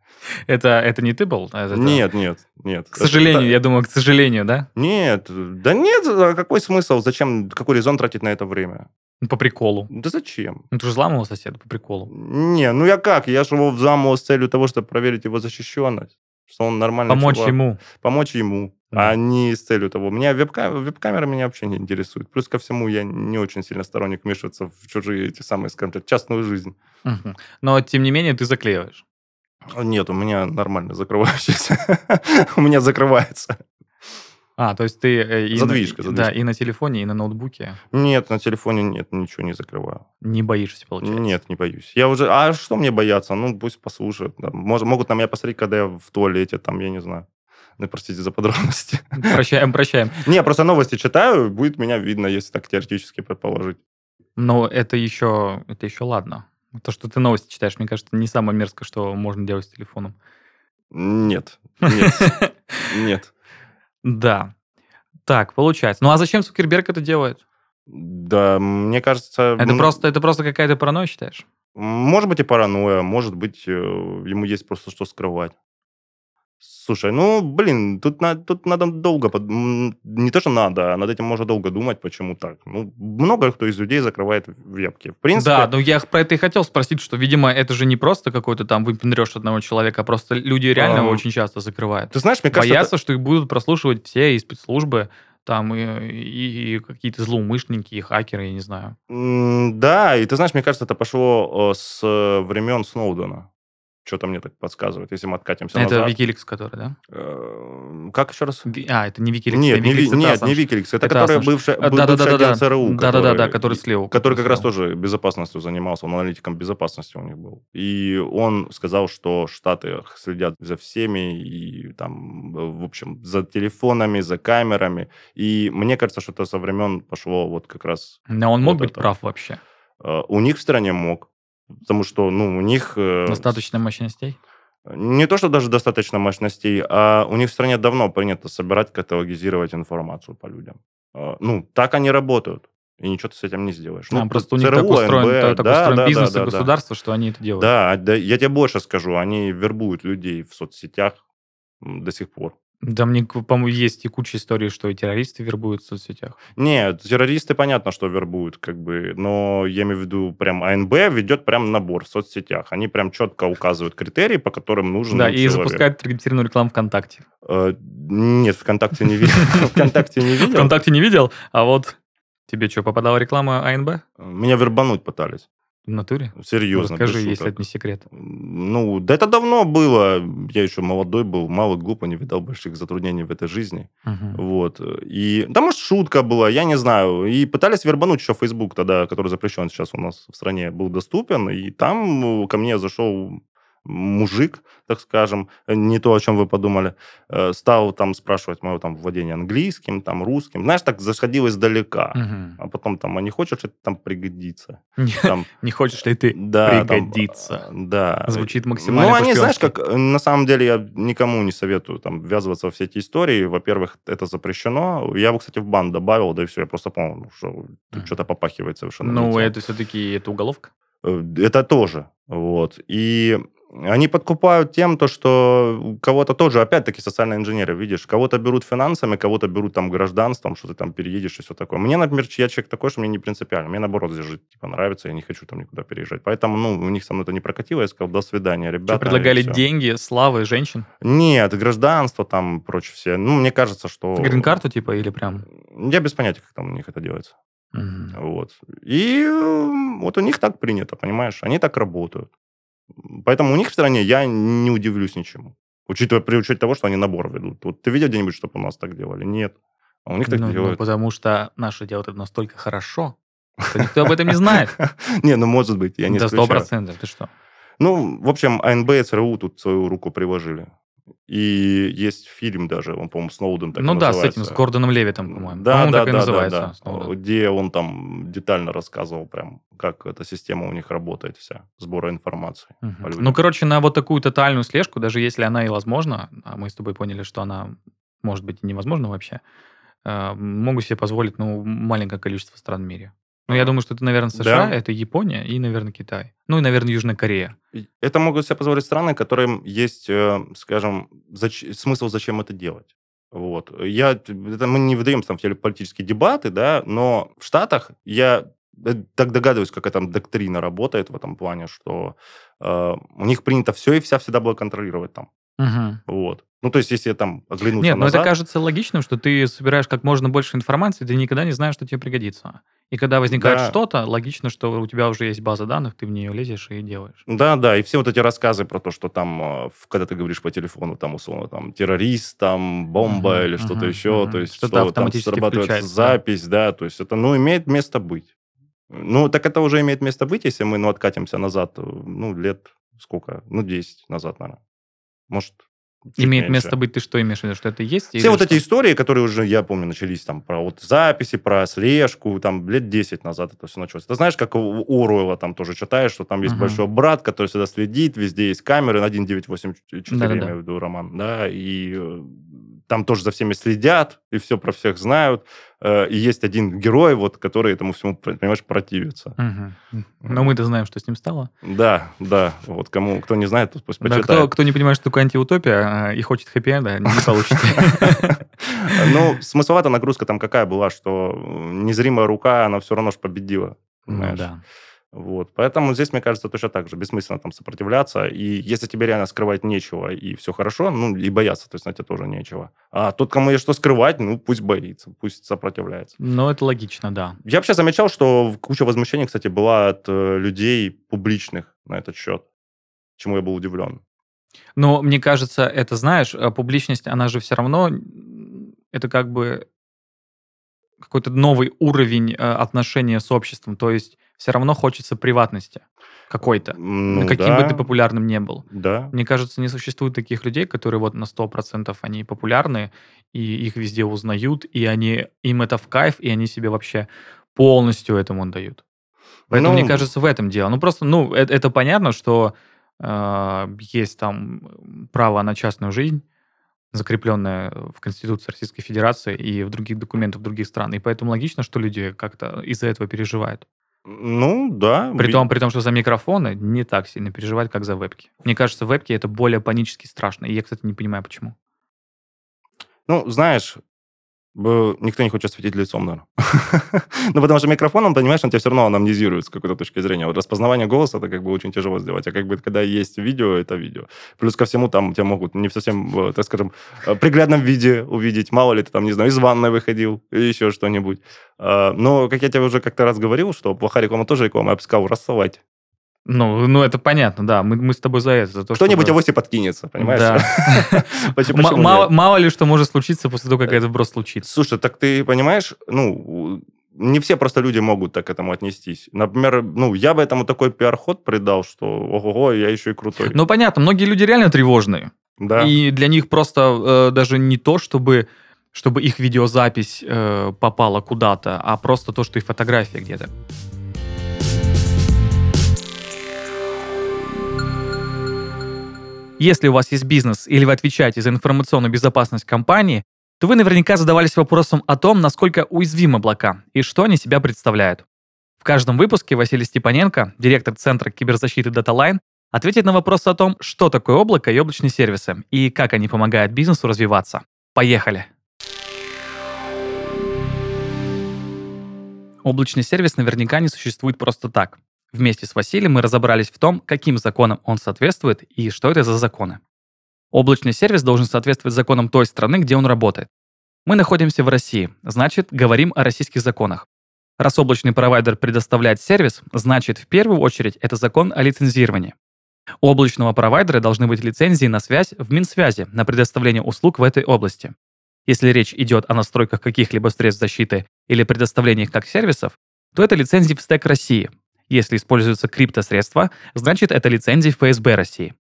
Speaker 1: Это, это не ты был? Это-
Speaker 2: Нет, нет, нет.
Speaker 1: К сожалению,
Speaker 2: Это-
Speaker 1: я думаю, к сожалению, да?
Speaker 2: Нет, да нет, а какой смысл? Зачем, какой резон тратить на это время?
Speaker 1: Ну, По приколу.
Speaker 2: Да зачем?
Speaker 1: Ну, ты же взламывал соседа по приколу.
Speaker 2: Не, ну я как? Я же его взламывал с целью того, чтобы проверить его защищенность. Что он нормальный
Speaker 1: Помочь
Speaker 2: чувак.
Speaker 1: ему.
Speaker 2: Помочь ему,
Speaker 1: Да.
Speaker 2: а не с целью того. Меня вебка... веб-камера меня вообще не интересует. Плюс ко всему, я не очень сильно сторонник вмешиваться в чужие эти самые, скажем так, частную жизнь.
Speaker 1: Мгм. Но, тем не менее, ты заклеиваешь.
Speaker 2: Нет, у меня нормально закрывающийся. У меня закрывается.
Speaker 1: А, то есть ты... э, и на-
Speaker 2: Задвижка,
Speaker 1: Да,
Speaker 2: задвижка.
Speaker 1: и на телефоне, и на ноутбуке
Speaker 2: Нет, на телефоне нет, ничего не закрываю.
Speaker 1: не боишься, получается?
Speaker 2: Нет, не боюсь. Я уже... А что мне бояться? Ну, пусть послушают. да. Мож- Могут на меня посмотреть, когда я в туалете, там, я не знаю. Ну, простите за подробности.
Speaker 1: Прощаем, прощаем.
Speaker 2: Не, просто новости читаю, будет меня видно, если так теоретически предположить.
Speaker 1: Но это еще, это еще ладно. То, что ты новости читаешь, мне кажется, не самое мерзкое, что можно делать с телефоном.
Speaker 2: Нет, нет, нет.
Speaker 1: Да. Так, получается. Ну а зачем Цукерберг это делает?
Speaker 2: Да, мне кажется...
Speaker 1: Это
Speaker 2: м,
Speaker 1: просто, это просто какая-то паранойя, считаешь?
Speaker 2: Может быть и паранойя, может быть, э, ему есть просто что скрывать. Слушай, ну, блин, тут, на- тут надо долго... под- Не то, что надо, а над этим можно долго думать, почему так. Ну, много кто из людей закрывает вебки. В принципе...
Speaker 1: Да, но я про это и хотел спросить, что, видимо, это же не просто какой-то там выпендрешь одного человека, а просто люди реально
Speaker 2: Ам,
Speaker 1: очень часто закрывают.
Speaker 2: Ты знаешь, мне кажется...
Speaker 1: Боятся, что их будут прослушивать все и спецслужбы, там, и, и- и какие-то злоумышленники, и хакеры, я не знаю.
Speaker 2: Да, и ты знаешь, мне кажется, это пошло э, с времен Сноудена. Что-то мне так подсказывает, если мы откатимся
Speaker 1: это
Speaker 2: назад.
Speaker 1: Wikileaks, который, да?
Speaker 2: Э, Как еще раз?
Speaker 1: Ви- А, это не Wikileaks.
Speaker 2: Нет, не, Ви-
Speaker 1: Wikileaks, это
Speaker 2: нет, не Wikileaks. Это,
Speaker 1: Это
Speaker 2: который
Speaker 1: Assange.
Speaker 2: бывший,
Speaker 1: А,
Speaker 2: был
Speaker 1: Да-да-да-да-да.
Speaker 2: бывший агент ЦРУ.
Speaker 1: Да-да-да, который слева.
Speaker 2: Который как раз тоже безопасностью занимался, он аналитиком безопасности у них был. И он сказал, что Штаты следят за всеми, и там, в общем, за телефонами, за камерами. И мне кажется, что это со времен пошло вот как раз...
Speaker 1: Но он мог
Speaker 2: Вот
Speaker 1: быть
Speaker 2: это.
Speaker 1: прав вообще.
Speaker 2: э, У них в стране мог. Потому что, ну, у них... э,
Speaker 1: Достаточно мощностей.
Speaker 2: Не то, что даже достаточно мощностей, а у них в стране давно принято собирать, каталогизировать информацию по людям. А, Ну, так они работают. И ничего ты с этим не сделаешь.
Speaker 1: А,
Speaker 2: Ну,
Speaker 1: просто у них
Speaker 2: ЦРУ,
Speaker 1: так устроен,
Speaker 2: НБ,
Speaker 1: та- такой
Speaker 2: да,
Speaker 1: устроен
Speaker 2: да,
Speaker 1: бизнес
Speaker 2: да,
Speaker 1: и
Speaker 2: да, да.
Speaker 1: государство, что они это делают.
Speaker 2: Да, да, я тебе больше скажу, они вербуют людей в соцсетях до сих пор.
Speaker 1: Да мне, по-моему, есть и куча историй, что и террористы вербуют в соцсетях.
Speaker 2: Нет, террористы, понятно, что вербуют, как бы, но я имею в виду, прям АНБ ведет прям набор в соцсетях. Они прям четко указывают критерии, по которым нужен
Speaker 1: Да, и
Speaker 2: человек.
Speaker 1: запускают таргетированную рекламу ВКонтакте.
Speaker 2: Э, Нет, ВКонтакте не видел. ВКонтакте не видел.
Speaker 1: ВКонтакте не видел, а вот тебе что, попадала реклама АНБ
Speaker 2: Меня вербануть пытались.
Speaker 1: В натуре?
Speaker 2: Серьезно.
Speaker 1: Расскажи,
Speaker 2: без
Speaker 1: если это не секрет.
Speaker 2: Ну, да это давно было. Я еще молодой был, мало глупо, не видал больших затруднений в этой жизни.
Speaker 1: Мгм.
Speaker 2: Вот. И, да, может, шутка была, я не знаю. И пытались вербануть еще Facebook тогда, который запрещен сейчас у нас в стране, был доступен. И там э, ко мне зашел мужик, так скажем, не то, о чем вы подумали, э, стал там спрашивать мое там владение английским, там русским. Знаешь, так заходил издалека.
Speaker 1: Мгм.
Speaker 2: А потом там, а не хочешь, это там пригодится.
Speaker 1: Не-
Speaker 2: Там,
Speaker 1: Не хочешь ли ты?
Speaker 2: да, там,
Speaker 1: Пригодится.
Speaker 2: э, да.
Speaker 1: Звучит максимально
Speaker 2: Ну, они, знаешь, как, э, на самом деле, я никому не советую там ввязываться во все эти истории. Во-первых, это запрещено. Я его, кстати, в бан добавил, да и все, я просто понял, ну, что тут что-то попахивает совершенно.
Speaker 1: Ну, это все-таки это уголовка.
Speaker 2: Э, Это тоже. Вот. И они подкупают тем, то, что кого-то тоже, опять-таки, социальные инженеры, видишь, кого-то берут финансами, кого-то берут там гражданством, что ты там переедешь и все такое. Мне, например, я человек такой, что мне не принципиально. Мне, наоборот, здесь жить типа, нравится, я не хочу там никуда переезжать. Поэтому, ну, у них со мной это не прокатило, я сказал, до свидания, ребята.
Speaker 1: Что, предлагали деньги, славы, женщин?
Speaker 2: Нет, гражданство там, прочее все. Ну, мне кажется, что...
Speaker 1: Грин-карту типа или прям?
Speaker 2: Я без понятия, как там у них это делается.
Speaker 1: Мгм.
Speaker 2: Вот. И э, вот у них так принято, понимаешь? Они так работают. Поэтому у них в стране я не удивлюсь ничему. Учитывая, при учете того, что они набор ведут. Вот ты видел где-нибудь, чтобы у нас так делали? Нет. А у них так
Speaker 1: Ну, ну,
Speaker 2: делают.
Speaker 1: потому что наши делают это настолько хорошо, что никто об этом не знает.
Speaker 2: Не, ну может быть, я не
Speaker 1: Да, сто процентов, ты что?
Speaker 2: Ну, в общем, АНБ и ЦРУ тут свою руку приложили. И есть фильм даже, он, по-моему, Сноуден так и
Speaker 1: Ну да, с
Speaker 2: называется.
Speaker 1: этим, с Гордоном Левитом, по-моему.
Speaker 2: Да,
Speaker 1: По-моему,
Speaker 2: да,
Speaker 1: так и
Speaker 2: да,
Speaker 1: называется.
Speaker 2: да, да.
Speaker 1: Сноуден.
Speaker 2: Где он там детально рассказывал прям, как эта система у них работает вся, сбора информации. По людям.
Speaker 1: Ну, короче, на вот такую тотальную слежку, даже если она и возможна, а мы с тобой поняли, что она может быть и невозможна вообще, э, могут себе позволить, ну, маленькое количество стран в мире. Ну, я думаю, что это, наверное, США,
Speaker 2: Да.
Speaker 1: это Япония и, наверное, Китай. Ну, и, наверное, Южная Корея.
Speaker 2: Это могут себе позволить страны, которым есть, э, скажем, зач- смысл, зачем это делать. Вот. Я, это мы не выдаемся там в политические дебаты, да, но в Штатах я э, так догадываюсь, какая там доктрина работает в этом плане, что э, у них принято все и вся всегда было контролировать там.
Speaker 1: Мгм.
Speaker 2: Вот. Ну, то есть, если там оглянуться
Speaker 1: Нет, но
Speaker 2: назад...
Speaker 1: это кажется логичным, что ты собираешь как можно больше информации, ты никогда не знаешь, что тебе пригодится. И когда возникает
Speaker 2: Да.
Speaker 1: что-то, логично, что у тебя уже есть база данных, ты в нее лезешь и делаешь.
Speaker 2: Да, да, и все вот эти рассказы про то, что там, э, когда ты говоришь по телефону, там, условно, там, террорист, там, бомба
Speaker 1: Мгм,
Speaker 2: или что-то
Speaker 1: мгм,
Speaker 2: еще,
Speaker 1: мгм.
Speaker 2: то есть,
Speaker 1: Что-то
Speaker 2: что там срабатывает
Speaker 1: включается, да.
Speaker 2: запись, да, то есть, это, ну, имеет место быть. Ну, так это уже имеет место быть, если мы, ну, откатимся назад, э, ну, лет сколько? Ну, 10 назад, наверное. Может,
Speaker 1: Имеет
Speaker 2: меньше.
Speaker 1: место быть, ты что имеешь в виду, что это есть?
Speaker 2: Все вот
Speaker 1: что?
Speaker 2: эти истории, которые уже, я помню, начались там про вот записи, про слежку, там лет 10 назад это все началось. Ты знаешь, как у Оруэлла там тоже читаешь, что там есть
Speaker 1: Мгм.
Speaker 2: большой брат, который всегда следит, везде есть камеры, 1984,
Speaker 1: Да-да-да.
Speaker 2: я имею в виду роман, да, и э, там тоже за всеми следят, и все про всех знают. Э, И есть один герой, вот, который этому всему, понимаешь, противится.
Speaker 1: Мгм. Но мы-то знаем, что с ним стало.
Speaker 2: Да, да, вот кому, кто не знает, пусть
Speaker 1: Да,
Speaker 2: почитает.
Speaker 1: кто, кто не понимает, что такое антиутопия а, и хочет хэппи-энда, не получите.
Speaker 2: Ну, смысловая нагрузка там какая была, что э, незримая рука, она все равно же победила.
Speaker 1: Ну да.
Speaker 2: Вот. Поэтому здесь, мне кажется, точно так же. Бессмысленно там сопротивляться. И если тебе реально скрывать нечего, и все хорошо, ну, и бояться, то есть на тебе тоже нечего. А тот, кому есть что скрывать, ну, пусть боится, пусть сопротивляется.
Speaker 1: Но это логично, да.
Speaker 2: Я вообще замечал, что куча возмущений, кстати, была от э, людей публичных на этот счет, чему я был удивлен.
Speaker 1: Но мне кажется, это, знаешь, э, публичность, она же все равно, это как бы какой-то новый уровень э, отношения с обществом. То есть все равно хочется приватности какой-то.
Speaker 2: Ну,
Speaker 1: каким
Speaker 2: да,
Speaker 1: бы ты популярным не был.
Speaker 2: Да.
Speaker 1: Мне кажется, не существует таких людей, которые вот на 100% они популярны, и их везде узнают, и они, им это в кайф, и они себе вообще полностью этому отдают. Поэтому,
Speaker 2: Ну,
Speaker 1: мне кажется, в этом дело. Ну, просто, ну, это, это понятно, что э, есть там право на частную жизнь, закрепленное в Конституции Российской Федерации и в других документах других стран. И поэтому логично, что люди как-то из-за этого переживают.
Speaker 2: Ну, да.
Speaker 1: При том, при том, что за микрофоны не так сильно переживают, как за вебки. Мне кажется, вебки это более панически страшно. И я, кстати, не понимаю, почему.
Speaker 2: Ну, знаешь, никто не хочет светить лицом, наверное. Ну, потому что микрофон, он, понимаешь, он тебя все равно аномнизирует с какой-то точки зрения. Вот распознавание голоса, это как бы очень тяжело сделать. А как бы, когда есть видео, это видео. Плюс ко всему, там тебя могут не совсем, э, так скажем, э, приглядном виде увидеть. Мало ли ты там, не знаю, из ванной выходил или еще что-нибудь. А, Но, как я тебе уже как-то раз говорил, что плохая реклама тоже реклама, я бы сказал, рассылать.
Speaker 1: Ну, ну это понятно, да. Мы, мы с тобой за это. За то,
Speaker 2: Кто-нибудь
Speaker 1: чтобы-
Speaker 2: авось и подкинется, понимаешь?
Speaker 1: Да. Мало, ли что может случиться после того, как этот вброс случится.
Speaker 2: Слушай, так ты понимаешь, ну, не все просто люди могут так к этому отнестись. Например, ну, я бы этому такой пиар-ход придал, что ого-го, я еще и крутой.
Speaker 1: Ну, понятно, многие люди реально тревожные.
Speaker 2: да.
Speaker 1: И для них просто э, даже не то, чтобы, чтобы их видеозапись э, попала куда-то, а просто то, что их фотография где-то. Если у вас есть бизнес или вы отвечаете за информационную безопасность компании, то вы наверняка задавались вопросом о том, насколько уязвимы облака и что они себя представляют. В каждом выпуске Василий Степаненко, директор Центра киберзащиты DataLine, ответит на вопрос о том, что такое облако и облачные сервисы, и как они помогают бизнесу развиваться. Поехали! Облачный сервис наверняка не существует просто так. Вместе с Василием мы разобрались в том, каким законам он соответствует и что это за законы. Облачный сервис должен соответствовать законам той страны, где он работает. Мы находимся в России, значит, говорим о российских законах. Раз облачный провайдер предоставляет сервис, значит, в первую очередь, это закон о лицензировании. У облачного провайдера должны быть лицензии на связь в Минсвязи на предоставление услуг в этой области. Если речь идет о настройках каких-либо средств защиты или предоставлении их как сервисов, то это лицензии в стек России. Если используются криптосредства, значит это лицензии ФСБ России.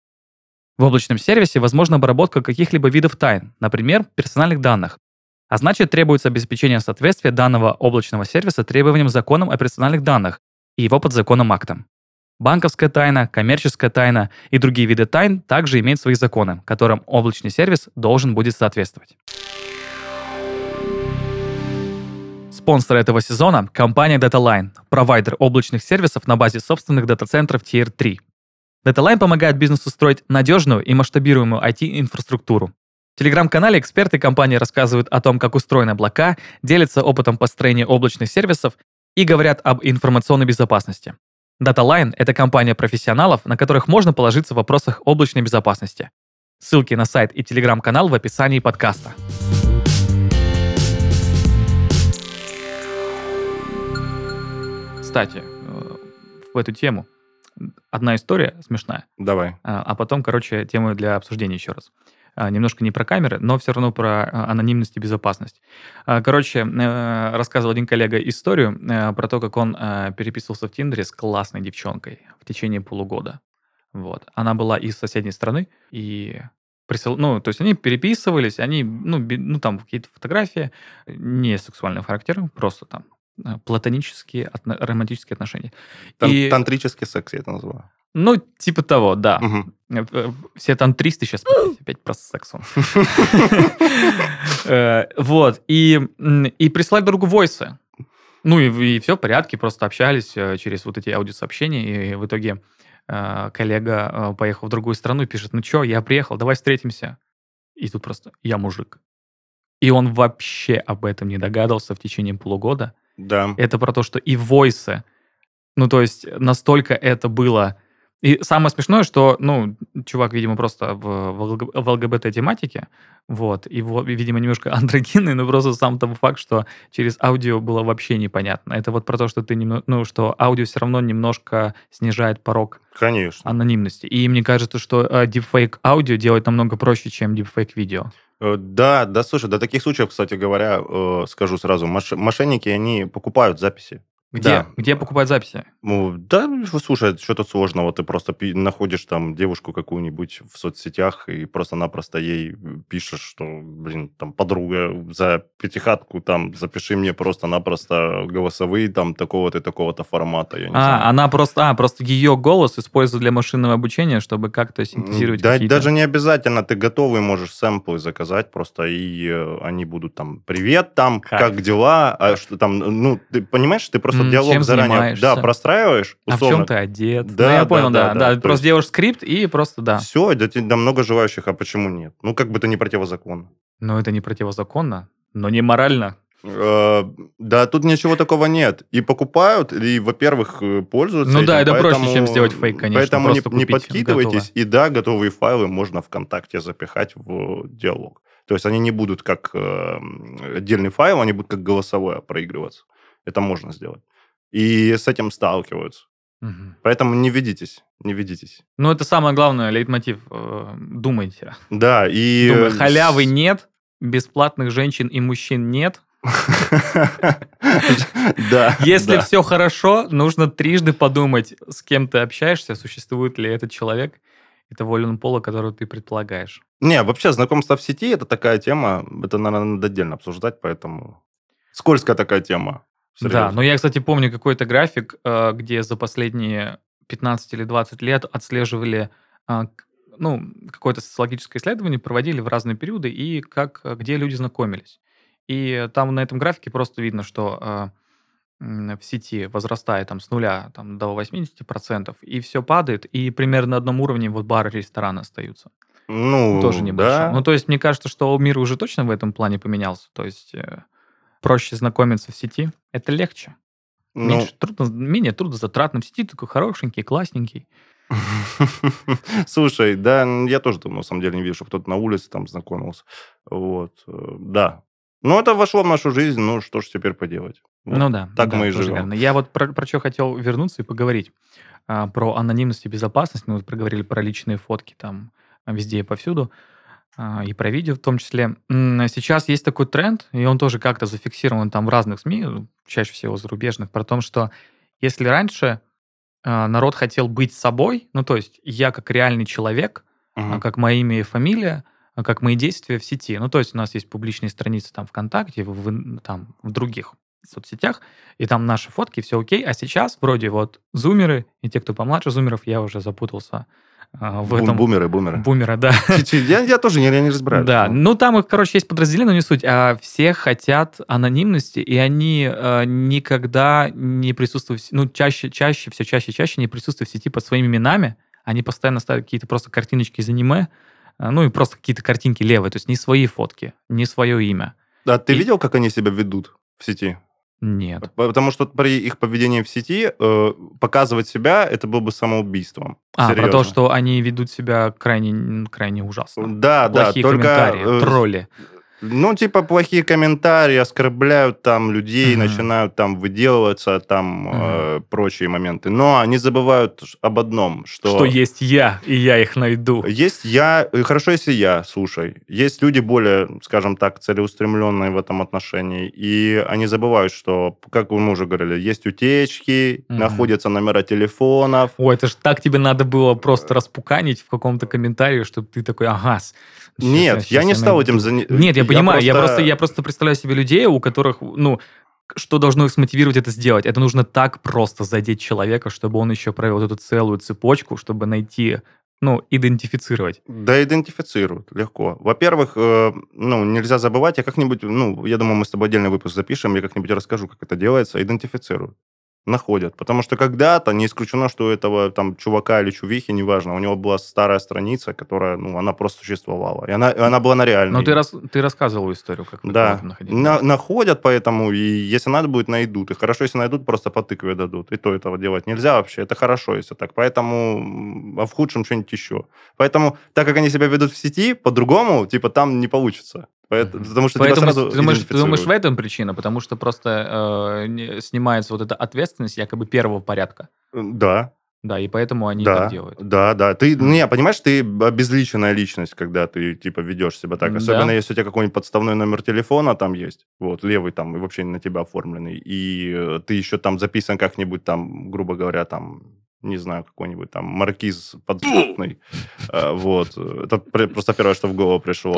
Speaker 1: В облачном сервисе возможна обработка каких-либо видов тайн, например, персональных данных. А значит, требуется обеспечение соответствия данного облачного сервиса требованиям законам о персональных данных и его подзаконным актам. Банковская тайна, коммерческая тайна и другие виды тайн также имеют свои законы, которым облачный сервис должен будет соответствовать. Спонсор этого сезона – компания DataLine, провайдер облачных сервисов на базе собственных дата-центров Tier 3. DataLine помогает бизнесу строить надежную и масштабируемую IT-инфраструктуру. В телеграм-канале эксперты компании рассказывают о том, как устроены облака, делятся опытом построения облачных сервисов и говорят об информационной безопасности. DataLine — это компания профессионалов, на которых можно положиться в вопросах облачной безопасности. Ссылки на сайт и телеграм-канал в описании подкаста. Кстати, э, в эту тему одна история смешная.
Speaker 2: Давай.
Speaker 1: А, а потом, короче, тему для обсуждения еще раз. А, немножко не про камеры, но все равно про а, анонимность и безопасность. Короче, э, рассказывал один коллега историю э, про то, как он переписывался в Тиндере с классной девчонкой в течение полугода. Вот. Она была из соседней страны, и присыл... ну, то есть они переписывались, они, ну, ну там какие-то фотографии не сексуального характера, просто там платонические, отно... романтические отношения.
Speaker 2: Тан- и... Тантрический секс я это называю.
Speaker 1: Ну, типа того, да. Угу. Все тантристы сейчас опять про секс. Э, вот. И, и прислали другу войсы. Ну, и, и все в порядке, просто общались через вот эти аудиосообщения, и в итоге коллега поехал в другую страну и пишет, ну что, я приехал, давай встретимся. И тут просто, я мужик. И он вообще об этом не догадывался в течение полугода.
Speaker 2: Да.
Speaker 1: Это про то, что и войсы, ну, то есть настолько это было и самое смешное, что, ну, чувак, видимо, просто в, в ЛГБТ-тематике, вот, его, видимо, немножко андрогинный, но просто сам того факт, что через аудио было вообще непонятно. Это вот про то, что ты, немного, ну, что аудио все равно немножко снижает порог
Speaker 2: Конечно.
Speaker 1: анонимности. И мне кажется, что э, deepfake аудио делать намного проще, чем deepfake видео.
Speaker 2: Э, да, да, слушай, до таких случаев, кстати говоря, э, скажу сразу, мошенники, они покупают записи.
Speaker 1: Где? Да. Где покупать записи?
Speaker 2: Ну, да, слушай, что тут сложного? Ты просто находишь там девушку какую-нибудь в соцсетях и просто-напросто ей пишешь, что, блин, там, подруга, за пятихатку там запиши мне просто-напросто голосовые там такого-то и такого-то формата. Я
Speaker 1: не а, знаю. она просто, а, просто ее голос используют для машинного обучения, чтобы как-то синтезировать
Speaker 2: Да, даже не обязательно. Ты готовый можешь сэмплы заказать просто, и э, они будут там, привет, там, как, как дела, а что там, ну, ты понимаешь, ты просто диалог чем заранее занимаешься? да, простраиваешь.
Speaker 1: Условно. А в чем ты одет? Да, ну, я понял, да. да, да, да. Просто есть... делаешь скрипт и просто да.
Speaker 2: Все, да, да много желающих, а почему нет? Ну, как бы это не противозаконно.
Speaker 1: Ну, это не противозаконно, но не морально.
Speaker 2: Э, да, тут ничего такого нет. И покупают, и, во-первых, э, пользуются.
Speaker 1: Ну
Speaker 2: этим,
Speaker 1: да, это поэтому, проще, чем сделать фейк, конечно.
Speaker 2: Поэтому не, не подкидывайтесь. Готово. И да, готовые файлы можно ВКонтакте запихать в диалог. То есть они не будут как э, отдельный файл, они будут как голосовое проигрываться. Это можно сделать и с этим сталкиваются. Угу. Поэтому не ведитесь, не ведитесь.
Speaker 1: Ну, это самое главное, лейтмотив. Э, думайте.
Speaker 2: Да, и...
Speaker 1: Думаю, халявы нет, бесплатных женщин и мужчин нет.
Speaker 2: Да.
Speaker 1: Если все хорошо, нужно трижды подумать, с кем ты общаешься, существует ли этот человек, и того ли он пола, которого ты предполагаешь.
Speaker 2: Не, вообще знакомство в сети это такая тема, это, наверное, надо отдельно обсуждать, поэтому скользкая такая тема.
Speaker 1: Серьезно. Да, но я, кстати, помню какой-то график, э, где за последние 15 или 20 лет отслеживали а, ну, какое-то социологическое исследование, проводили в разные периоды, и как, э, где люди знакомились. И там на этом графике просто видно, что э, в сети возрастает там с нуля там, до 80%, и все падает, и примерно на одном уровне вот бары и рестораны остаются.
Speaker 2: Ну,
Speaker 1: Тоже небольшой. Да. Ну, то есть, мне кажется, что мир уже точно в этом плане поменялся. То есть, проще знакомиться в сети, это легче. Ну, Меньше трудно, менее трудозатратно. В сети такой хорошенький, классненький.
Speaker 2: Слушай, да, я тоже там на самом деле не вижу, что кто-то на улице там знакомился. Вот, э, да. Ну, это вошло в нашу жизнь, ну, что ж теперь поделать? Вот.
Speaker 1: Ну да.
Speaker 2: Так
Speaker 1: да,
Speaker 2: мы и живем. Верно.
Speaker 1: Я вот про, про что хотел вернуться и поговорить. А, про анонимность и безопасность. Мы вот проговорили про личные фотки там везде и повсюду. а, и про видео в том числе. Сейчас есть такой тренд, и он тоже как-то зафиксирован там в разных СМИ, чаще всего зарубежных, про то, что если раньше а, народ хотел быть собой, ну то есть я как реальный человек, а,
Speaker 2: Мгм.
Speaker 1: как мои имя и фамилия, а, как мои действия в сети. Ну, то есть у нас есть публичные страницы там ВКонтакте, в, в там, в других соцсетях, и там наши фотки, все окей. А сейчас вроде вот зумеры и те, кто помладше зумеров, я уже запутался а, в
Speaker 2: Бум-
Speaker 1: этом.
Speaker 2: Бумеры, бумеры.
Speaker 1: Бумера, да.
Speaker 2: Я, я тоже не, я не разбираюсь.
Speaker 1: Да, ну там их, короче, есть подразделение, но не суть. А все хотят анонимности, и они э, никогда не присутствуют, ну, чаще, чаще, все чаще, чаще не присутствуют в сети под своими именами. Они постоянно ставят какие-то просто картиночки из аниме, э, ну и просто какие-то картинки левые, то есть не свои фотки, не свое имя.
Speaker 2: А ты
Speaker 1: И-
Speaker 2: видел, как они себя ведут в сети?
Speaker 1: Нет.
Speaker 2: Потому что при их поведении в сети э, показывать себя это было бы самоубийством.
Speaker 1: А, про то,
Speaker 2: Серьезно.
Speaker 1: что они ведут себя крайне, крайне ужасно.
Speaker 2: Да, да,
Speaker 1: Плохие
Speaker 2: только...
Speaker 1: комментарии,
Speaker 2: э,
Speaker 1: тролли.
Speaker 2: Ну, типа, плохие комментарии, оскорбляют там людей,
Speaker 1: Мгм.
Speaker 2: начинают там выделываться, там э, прочие моменты. Но они забывают об одном, что...
Speaker 1: Что есть я, и я их найду.
Speaker 2: Есть я, э, хорошо, если я, слушай. Есть люди более, скажем так, целеустремленные в этом отношении, и они забывают, что, как мы уже говорили, есть утечки,
Speaker 1: Мгм.
Speaker 2: находятся номера телефонов.
Speaker 1: Ой, это ж так тебе надо было просто распуканить в каком-то комментарии, чтобы ты такой, ага.
Speaker 2: Нет,
Speaker 1: щас
Speaker 2: я не стал
Speaker 1: найду».
Speaker 2: этим заниматься.
Speaker 1: Нет, я понимаю, я просто, я просто представляю себе людей, у которых, ну, что должно их смотивировать это сделать? Это нужно так просто задеть человека, чтобы он еще провел эту целую цепочку, чтобы найти, ну, идентифицировать.
Speaker 2: Да, идентифицируют легко. Во-первых, э, ну, нельзя забывать, я как-нибудь, ну, я думаю, мы с тобой отдельный выпуск запишем, я как-нибудь расскажу, как это делается, идентифицируют. Находят. Потому что когда-то не исключено, что у этого там чувака или чувихи, неважно, у него была старая страница, которая, ну, она просто существовала. И она, и она была на реальной.
Speaker 1: Но ты, рас, ты рассказывал историю, как
Speaker 2: Да,
Speaker 1: находили.
Speaker 2: На- находят, поэтому, и если надо будет, найдут. И хорошо, если найдут, просто по тыкве дадут. И то этого делать нельзя вообще. Это хорошо, если так. Поэтому, а в худшем что-нибудь еще. Поэтому, так как они себя ведут в сети, по-другому, типа, там не получится. Поэтому, потому что
Speaker 1: Поэтому
Speaker 2: сразу
Speaker 1: ты, думаешь, ты думаешь, в этом причина? Потому что просто э, снимается вот эта ответственность якобы первого порядка.
Speaker 2: Да,
Speaker 1: Да, и поэтому они
Speaker 2: да,
Speaker 1: так делают.
Speaker 2: да, да. Ты, не, понимаешь, ты обезличенная личность, когда ты, типа, ведешь себя так.
Speaker 1: Да.
Speaker 2: Особенно, если у тебя какой-нибудь подставной номер телефона там есть, вот, левый там, и вообще на тебя оформленный, и э, ты еще там записан как-нибудь там, грубо говоря, там, не знаю, какой-нибудь там маркиз подзапный, Э, вот. Это пр- просто первое, что в голову пришло.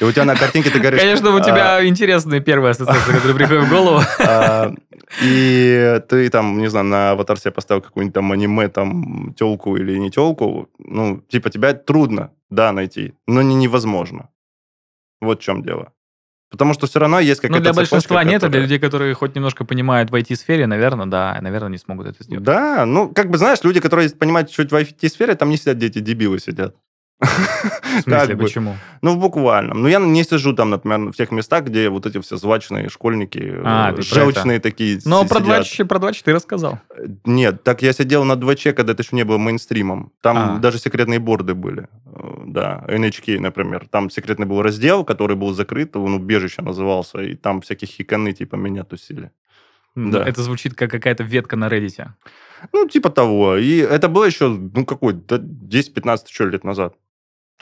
Speaker 2: И у тебя на картинке ты говоришь...
Speaker 1: Конечно, у
Speaker 2: а,
Speaker 1: тебя интересные первые ассоциации, которые приходят в голову.
Speaker 2: а, И ты там, не знаю, на аватар себе поставил какую-нибудь там аниме, там, телку или не телку, ну, типа, тебя трудно, да, найти, но не невозможно. Вот в чем дело. Потому что все равно есть
Speaker 1: Ну,
Speaker 2: какая-то
Speaker 1: для
Speaker 2: цепочка,
Speaker 1: большинства нет, а для
Speaker 2: которая-
Speaker 1: людей, которые хоть немножко понимают в IT-сфере, наверное, да, наверное, не смогут это сделать.
Speaker 2: Да, ну, как бы, знаешь, люди, которые понимают чуть в IT-сфере, там не сидят дети, дебилы сидят.
Speaker 1: В смысле, почему?
Speaker 2: Ну, в буквальном. Ну, я не сижу там, например, в тех местах, где вот эти все звачные школьники,
Speaker 1: А,
Speaker 2: э,
Speaker 1: про
Speaker 2: желчные такие
Speaker 1: Но про
Speaker 2: сидят.
Speaker 1: 2 про 2 ты рассказал.
Speaker 2: Нет, так я сидел на 2Ч, когда это еще не было мейнстримом. Там
Speaker 1: А.
Speaker 2: даже секретные борды были. Да, NHK, например. Там секретный был раздел, который был закрыт, он убежище назывался, и там всякие хиканы типа меня тусили. Да.
Speaker 1: Это звучит как какая-то ветка на Reddit.
Speaker 2: Ну, типа того. И это было еще, ну, какой, да, 10-15 что лет назад.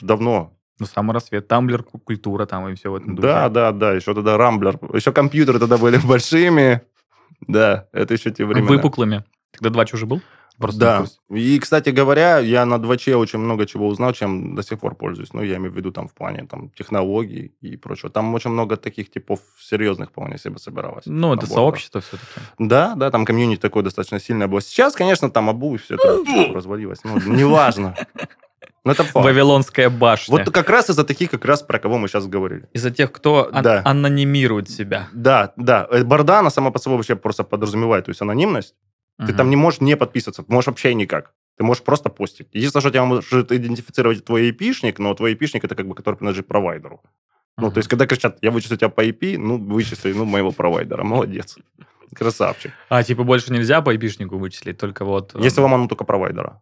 Speaker 2: Давно.
Speaker 1: Ну, самый рассвет, тамблер, ку- культура там и все в этом духе.
Speaker 2: Да, да, да. Еще тогда Рамблер. Еще компьютеры тогда были большими. Да, это еще те времена.
Speaker 1: Выпуклыми. Тогда 2 уже был? Просто
Speaker 2: Да. И, кстати говоря, я на 2Ч очень много чего узнал, чем до сих пор пользуюсь. Ну, я имею в виду там в плане там, технологий и прочего. Там очень много таких типов серьезных вполне себе собиралось.
Speaker 1: Ну, это сообщество все-таки.
Speaker 2: Да, да, там комьюнити такое достаточно сильное было. Сейчас, конечно, там обуви все это развалилось. Ну, неважно. Но это факт.
Speaker 1: Вавилонская башня.
Speaker 2: Вот как раз из-за таких, как раз про кого мы сейчас говорили.
Speaker 1: Из-за тех, кто ан-
Speaker 2: Да.
Speaker 1: анонимирует себя.
Speaker 2: Да, да. Э, Борда, она сама по собой вообще просто подразумевает, то есть анонимность. Ты
Speaker 1: Мгм.
Speaker 2: там не можешь не подписываться, ты можешь вообще никак. Ты можешь просто постить. Единственное, что тебя может идентифицировать твой IP-шник, но твой IP-шник это как бы который принадлежит провайдеру. Ну,
Speaker 1: Мгм.
Speaker 2: то есть, когда кричат, я вычислю тебя по IP, ну, вычисли, ну, моего провайдера. Молодец. Красавчик.
Speaker 1: А, типа больше нельзя по IP-шнику вычислить, только вот... э,
Speaker 2: Если ломану только провайдера.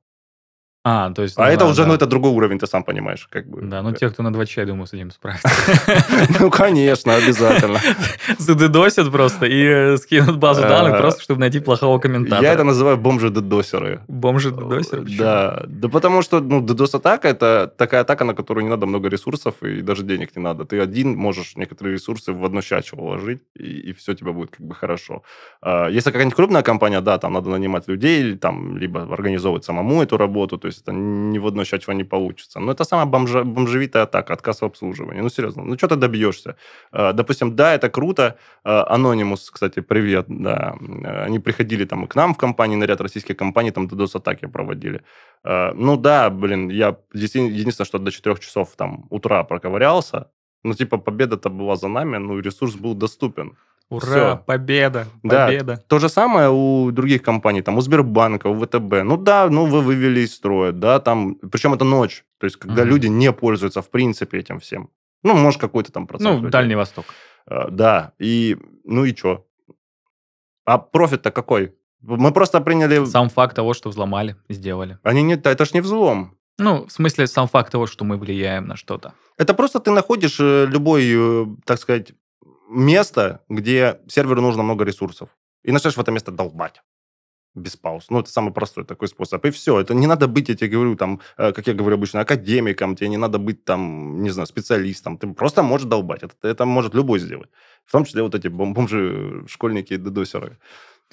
Speaker 1: А, то есть...
Speaker 2: А это
Speaker 1: да,
Speaker 2: уже,
Speaker 1: да.
Speaker 2: ну, это другой уровень, ты сам понимаешь, как бы.
Speaker 1: Да, ну те, кто на 2 я думаю, с этим справится.
Speaker 2: Ну, конечно, обязательно.
Speaker 1: Задедосят просто и э, скинут базу
Speaker 2: Э,
Speaker 1: данных просто, чтобы найти плохого комментатора.
Speaker 2: Я это называю бомжи-дедосеры.
Speaker 1: Бомжи дедосеры? Почему?
Speaker 2: Да, да потому что, ну, DDoS-атака – это такая атака, на которую не надо много ресурсов и даже денег не надо. Ты один можешь некоторые ресурсы в одно щачо уложить, и, и все у тебя будет как бы хорошо. А, Если какая-нибудь крупная компания, да, там надо нанимать людей, там, либо организовывать самому эту работу, то есть это не в одно щачо не получится. Но это самая бомжа, бомжевитая атака, отказ в обслуживании. Ну, серьезно, ну, что ты добьешься? А, Допустим, да, это круто. А, Anonymous, кстати, привет, да. А, Они приходили там и к нам в компании, на ряд российских компаний, там DDoS-атаки проводили. Э, Ну да, блин, я единственное, что до 4 часов там утра проковырялся. Ну, типа, победа-то была за нами, ну, ресурс был доступен.
Speaker 1: Ура,
Speaker 2: Всё.
Speaker 1: победа,
Speaker 2: Да.
Speaker 1: победа.
Speaker 2: То же самое у других компаний, там, у Сбербанка, у ВТБ. Ну да, ну вы вывели из строя, да, там, причем это ночь, то есть когда
Speaker 1: Мгм.
Speaker 2: люди не пользуются, в принципе, этим всем. Ну, может, какой-то там процент
Speaker 1: Ну,
Speaker 2: людей.
Speaker 1: Дальний Восток.
Speaker 2: Э, Да, и, ну и что? А профит-то какой? Мы просто приняли...
Speaker 1: Сам факт того, что взломали, сделали.
Speaker 2: Они не... Это ж не взлом.
Speaker 1: Ну, в смысле, сам факт того, что мы влияем на что-то.
Speaker 2: Это просто ты находишь э, любой, э, так сказать, место, где серверу нужно много ресурсов. И начинаешь в это место долбать. Без пауз. Ну, это самый простой такой способ. И все. Это не надо быть, я тебе говорю, там, э, как я говорю обычно, академиком, тебе не надо быть там, не знаю, специалистом. Ты просто можешь долбать. Это, это может любой сделать. В том числе вот эти бом- бомжи, школьники и дедосеры.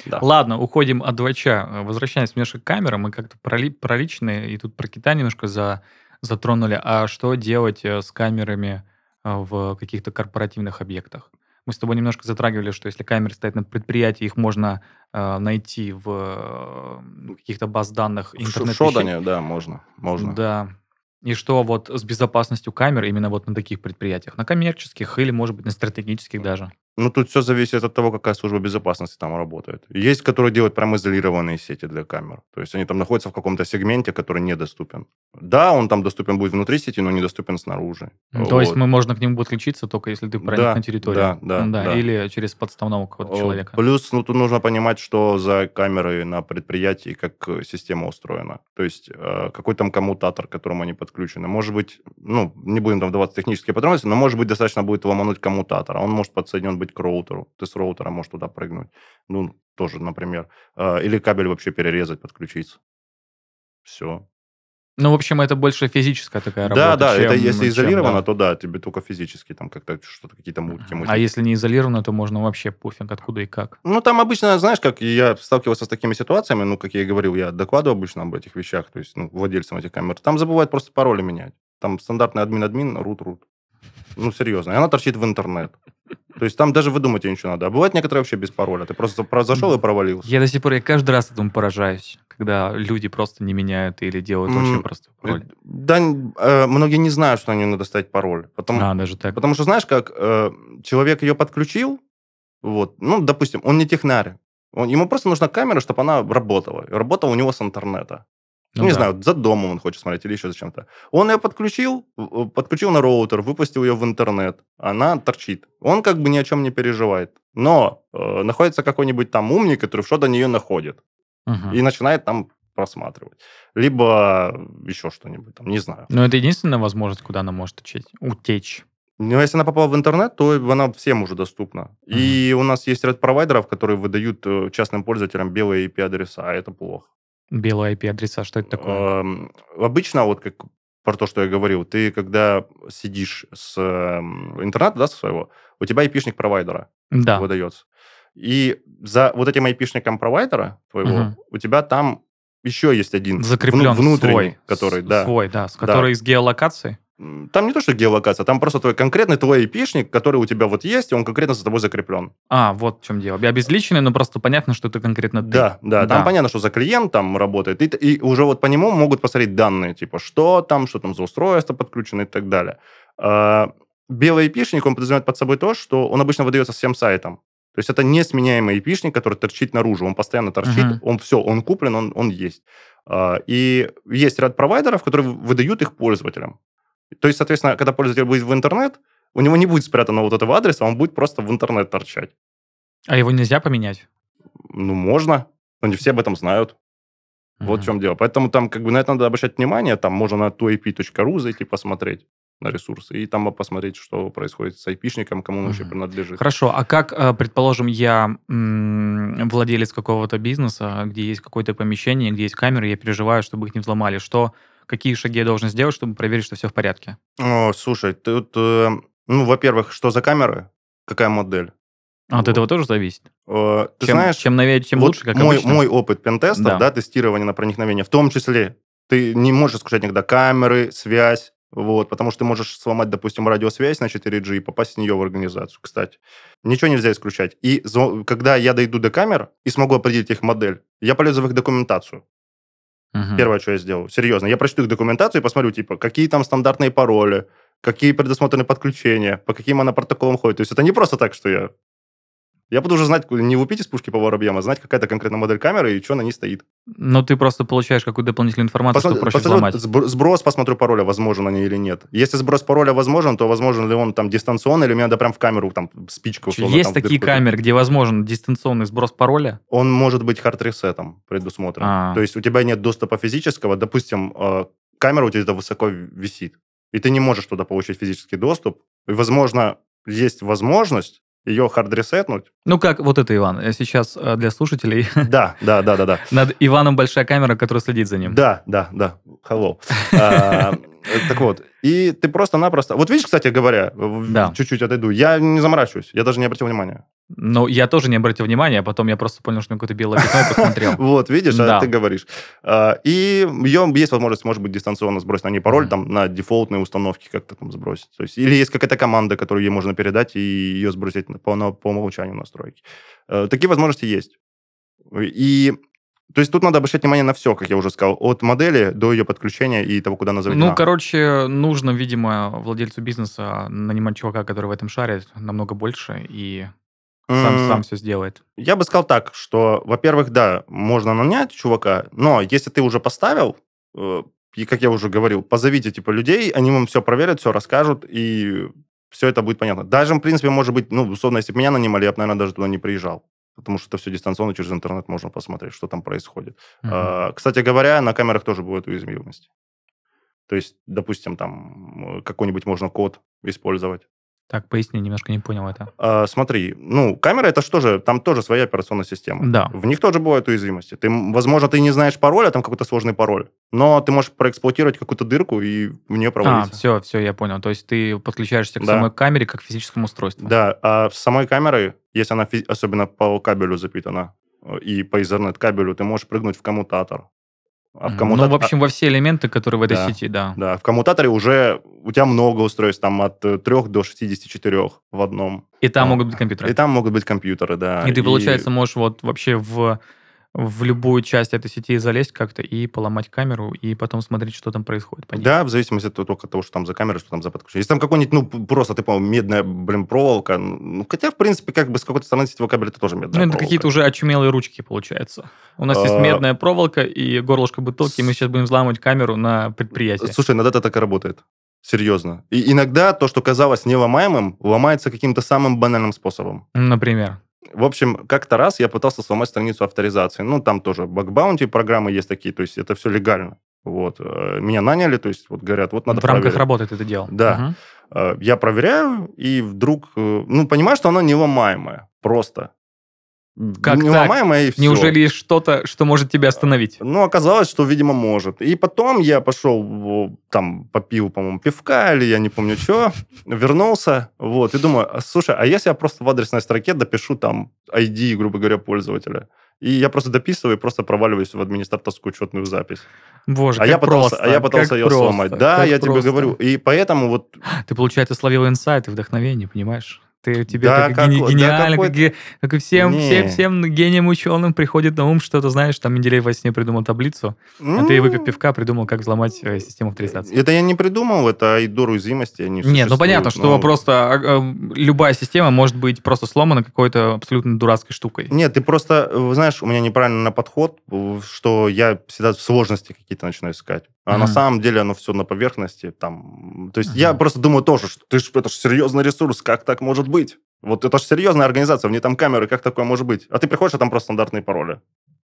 Speaker 2: Да.
Speaker 1: Ладно, уходим от двойча. Возвращаемся немножко к камерам. Мы как-то про, про личные и тут про Китай немножко за, затронули. А что делать э, с камерами э, в каких-то корпоративных объектах? Мы с тобой немножко затрагивали, что если камеры стоят на предприятии, их можно э, найти в э, каких-то баз данных
Speaker 2: В
Speaker 1: интернет
Speaker 2: Шодане, да, можно. Можно.
Speaker 1: Да. И что вот с безопасностью камер именно вот на таких предприятиях? На коммерческих или, может быть, на стратегических даже?
Speaker 2: Ну, тут все зависит от того, какая служба безопасности там работает. Есть, которые делают прям изолированные сети для камер. То есть они там находятся в каком-то сегменте, который недоступен. Да, он там доступен будет внутри сети, но недоступен снаружи.
Speaker 1: То есть
Speaker 2: Вот.
Speaker 1: мы можно к нему подключиться только если ты проник
Speaker 2: Да,
Speaker 1: на территорию.
Speaker 2: да, да, да.
Speaker 1: Или через подставного какого-то человека.
Speaker 2: Плюс, ну, тут нужно понимать, что за камерой на предприятии, как э, система устроена. То есть, э, какой там коммутатор, к которому они подключены. Может быть, ну, не будем там вдаваться в технические подробности, но, может быть, достаточно будет ломануть коммутатор. а Он может подсоединен быть к роутеру. Ты с роутера можешь туда прыгнуть. Ну, тоже, например. Э, Или кабель вообще перерезать, подключиться. Все.
Speaker 1: Ну, в общем, это больше физическая такая
Speaker 2: Да,
Speaker 1: работа.
Speaker 2: да, это
Speaker 1: чем-
Speaker 2: если
Speaker 1: чем,
Speaker 2: изолировано,
Speaker 1: да.
Speaker 2: то да, тебе только физически там как-то что-то, какие-то мутки.
Speaker 1: А если не изолировано, то можно вообще пофиг, откуда и как.
Speaker 2: Ну, там обычно, знаешь, как я сталкивался с такими ситуациями, ну, как я и говорил, я докладываю обычно об этих вещах, то есть, ну, владельцам этих камер. Там забывают просто пароли менять. Там стандартный админ-админ, рут-рут. Ну, серьезно. И она торчит в интернет. То есть там даже выдумать ничего надо. А бывает некоторые вообще без пароля. Ты просто про- зашел и провалился.
Speaker 1: Я до сих пор, я каждый раз этому поражаюсь, когда люди просто не меняют или делают
Speaker 2: М,
Speaker 1: очень простой пароль.
Speaker 2: Да, э, многие не знают, что нее надо ставить пароль. Потом,
Speaker 1: А, даже так.
Speaker 2: Потому что, знаешь, как э, человек ее подключил, вот, ну, допустим, он не технарь. Он, ему просто нужна камера, чтобы она работала. И работала у него с интернета. Ну,
Speaker 1: Ну
Speaker 2: не
Speaker 1: да.
Speaker 2: знаю, за домом он хочет смотреть или еще зачем-то. Он ее подключил, э, подключил на роутер, выпустил ее в интернет. Она торчит. Он как бы ни о чем не переживает. Но э, находится какой-нибудь там умник, который что-то на нее находит.
Speaker 1: Мгм.
Speaker 2: И начинает там просматривать. Либо еще что-нибудь там, не знаю.
Speaker 1: Но это единственная возможность, куда она может утечь. утечь.
Speaker 2: Но если она попала в интернет, то она всем уже доступна. И у нас есть ряд провайдеров, которые выдают э, частным пользователям белые IP-адреса, а это плохо.
Speaker 1: Белые IP-адреса, что это такое?
Speaker 2: Эм, Обычно, вот как про то, что я говорил, ты когда сидишь с эм, интернета, да, со своего, у тебя IP-шник провайдера
Speaker 1: Да.
Speaker 2: выдается. И за вот этим IP-шником провайдера твоего
Speaker 1: Мгм.
Speaker 2: у тебя там еще есть один вну-
Speaker 1: Закреплен
Speaker 2: внутренний,
Speaker 1: свой.
Speaker 2: который, да.
Speaker 1: Свой, да. С который с геолокацией.
Speaker 2: М, Там не то, что геолокация, там просто твой конкретный твой IP-шник, который у тебя вот есть, и он конкретно за тобой закреплен.
Speaker 1: А, вот в чем дело. Обезличенный, но просто понятно, что это конкретно ты.
Speaker 2: Да, да, там понятно, что за клиент там работает, и, и уже вот по нему могут посмотреть данные, типа, что там, что там за устройство подключено и так далее. А, Белый IP-шник, он подразумевает под собой то, что он обычно выдается всем сайтам. То есть это несменяемый IP-шник, который торчит наружу, он постоянно торчит,
Speaker 1: Мгм.
Speaker 2: он все, он куплен, он, он есть. А, И есть ряд провайдеров, которые выдают их пользователям. То есть, соответственно, когда пользователь будет в интернет, у него не будет спрятано вот этого адреса, он будет просто в интернет торчать.
Speaker 1: А его нельзя поменять?
Speaker 2: Ну, можно, но не все об этом знают. Вот в чем дело. Поэтому там как бы на это надо обращать внимание. Там можно на toip.ru зайти посмотреть на ресурсы, и там посмотреть, что происходит с айпишником, кому он вообще принадлежит.
Speaker 1: Хорошо, а как, э, предположим, я владелец какого-то бизнеса, где есть какое-то помещение, где есть камеры, я переживаю, чтобы их не взломали, что, какие шаги я должен сделать, чтобы проверить, что все в порядке?
Speaker 2: О, слушай, тут, э, ну, во-первых, что за камеры, какая модель?
Speaker 1: А от этого тоже зависит?
Speaker 2: Э,
Speaker 1: ты чем, знаешь, чем новее, тем
Speaker 2: вот
Speaker 1: лучше, как
Speaker 2: мой,
Speaker 1: обычно.
Speaker 2: Мой опыт пентестов, да. да, тестирования на проникновение, в том числе, ты не можешь исключать никогда камеры, связь, вот, потому что ты можешь сломать, допустим, радиосвязь на 4G и попасть с нее в организацию, кстати. Ничего нельзя исключать. И когда я дойду до камер и смогу определить их модель, я полезу в их документацию. Угу. Первое, что я сделаю. Серьезно. Я прочту их документацию и посмотрю, типа, какие там стандартные пароли, какие предусмотрены подключения, по каким она протоколам ходит. То есть это не просто так, что я я буду уже знать, не лупить из пушки по воробьям, а знать, какая-то конкретная модель камеры и что на ней стоит.
Speaker 1: Но ты просто получаешь какую-то дополнительную информацию, Посмотри, что проще взломать.
Speaker 2: Сброс, посмотрю, пароля возможен они или нет. Если сброс пароля возможен, то возможен ли он там дистанционно, или мне надо прям в камеру, там, спичка
Speaker 1: условно. Есть там, такие камеры, где возможен дистанционный сброс пароля?
Speaker 2: Он может быть hard reset ом предусмотрен. А-а-а. То есть у тебя нет доступа физического, допустим, э, камера у тебя высоко висит, и ты не можешь туда получить физический доступ. И, возможно, есть возможность ее hard reset нуть.
Speaker 1: Ну, как вот это, Иван, э, сейчас э, для слушателей.
Speaker 2: Да, да, да, да, да.
Speaker 1: Над Иваном большая камера, которая следит за ним.
Speaker 2: Да, да, да. Hello. Так вот, и ты просто-напросто... Вот видишь, кстати говоря, чуть-чуть отойду, я не заморачиваюсь, я даже не обратил внимания.
Speaker 1: Ну, я тоже не обратил внимания, а потом я просто понял, что какое-то белое пятно и посмотрел.
Speaker 2: Вот, видишь, а ты говоришь. А, и ее есть возможность, может быть, дистанционно сбросить на ней пароль, там, на дефолтные установки как-то там сбросить. То есть, или есть какая-то команда, которую ей можно передать и ее сбросить по, по умолчанию настройки. Э, такие возможности есть. И то есть тут надо обращать внимание на все, как я уже сказал, от модели до ее подключения и того, куда она заведена.
Speaker 1: Ну, короче, нужно, видимо, владельцу бизнеса нанимать чувака, который в этом шарит намного больше и сам, сам все сделает.
Speaker 2: Я бы сказал так, что, во-первых, да, можно нанять чувака, но если ты уже поставил, э, и, как я уже говорил, позовите, типа, людей, они вам все проверят, все расскажут, и все это будет понятно. Даже, в принципе, может быть, ну, условно, если бы меня нанимали, я бы, наверное, даже туда не приезжал. Потому что это все дистанционно через интернет можно посмотреть, что там происходит. А, кстати говоря, на камерах тоже бывают уязвимости. То есть, допустим, там какой-нибудь можно код использовать.
Speaker 1: Так, поясни, немножко не понял это.
Speaker 2: А, смотри, ну, камера это что же, там тоже своя операционная система.
Speaker 1: Да.
Speaker 2: В них тоже бывают уязвимости. Ты, возможно, ты не знаешь пароль, а там какой-то сложный пароль, но ты можешь проэксплуатировать какую-то дырку и в нее провалиться.
Speaker 1: А, все, все, я понял. То есть ты подключаешься к да. самой камере как к физическому устройству.
Speaker 2: Да, а с самой камерой, если она особенно по кабелю запитана, э, и по Ethernet кабелю, ты можешь прыгнуть в коммутатор.
Speaker 1: А в коммутатор... Ну, в общем, во все элементы, которые в этой
Speaker 2: да,
Speaker 1: сети, да.
Speaker 2: Да, в коммутаторе уже у тебя много устройств, там от 3 до 64 в одном.
Speaker 1: И там а, могут быть компьютеры.
Speaker 2: И там могут быть компьютеры, да.
Speaker 1: И ты, и... получается, можешь вот вообще в в любую часть этой сети залезть как-то и поломать камеру, и потом смотреть, что там происходит.
Speaker 2: Да, в зависимости от того, того, что там за камера, что там за подключение. Если там какой-нибудь, ну, просто, ты, по-моему, медная, блин, проволока, ну, хотя, в принципе, как бы с какой-то стороны сетевого кабеля это тоже медная Ну,
Speaker 1: это какие-то уже очумелые ручки, получается. У нас есть а. медная проволока и горлышко бутылки, и мы сейчас будем взламывать камеру на предприятии.
Speaker 2: Слушай, иногда это так и работает. Серьезно. И иногда то, что казалось неломаемым, ломается каким-то самым банальным способом.
Speaker 1: Например?
Speaker 2: В общем, как-то раз я пытался сломать страницу авторизации. Ну, там тоже бакбаунти программы есть такие, то есть это все легально. Вот. Э, меня наняли, то есть вот говорят, вот надо
Speaker 1: В рамках проверить. работы ты это делал?
Speaker 2: Да. Угу. Я проверяю, и вдруг, э, ну, понимаю, что оно неломаемое. Просто.
Speaker 1: Как Неломаемое так? и все. Неужели есть что-то, что может тебя остановить?
Speaker 2: Ну, оказалось, что, видимо, может. И потом я пошел, там, попил, по-моему, пивка или я не помню что, вернулся, вот, и думаю, «А, слушай, а если я просто в адресной строке допишу там ID, грубо говоря, пользователя? И я просто дописываю и просто проваливаюсь в администраторскую учетную запись.
Speaker 1: Боже,
Speaker 2: а
Speaker 1: я
Speaker 2: пытался,
Speaker 1: просто,
Speaker 2: А я пытался ее
Speaker 1: просто,
Speaker 2: сломать. Да, я просто. тебе говорю. И поэтому вот...
Speaker 1: Ты, получается, словил инсайт и вдохновение, понимаешь? Ты, тебе да, как, гени, гениально, да, как, как и всем, всем, всем гением ученым приходит на ум что-то, знаешь, там Менделеев во сне придумал таблицу, mm. а ты, выпив пивка, придумал, как взломать э, систему авторизации.
Speaker 2: Это я не придумал, это айдор уязвимости, они
Speaker 1: Нет, ну понятно, но... что просто а, а, любая система может быть просто сломана какой-то абсолютно дурацкой штукой.
Speaker 2: Нет, ты просто, знаешь, у меня неправильный подход, что я всегда сложности какие-то начинаю искать. А mm на самом деле оно все на поверхности. Там... То есть mm я просто думаю тоже, что ты ж, это же серьезный ресурс, как так может быть? Вот это же серьезная организация, в ней там камеры, как такое может быть? А ты приходишь, а там просто стандартные пароли.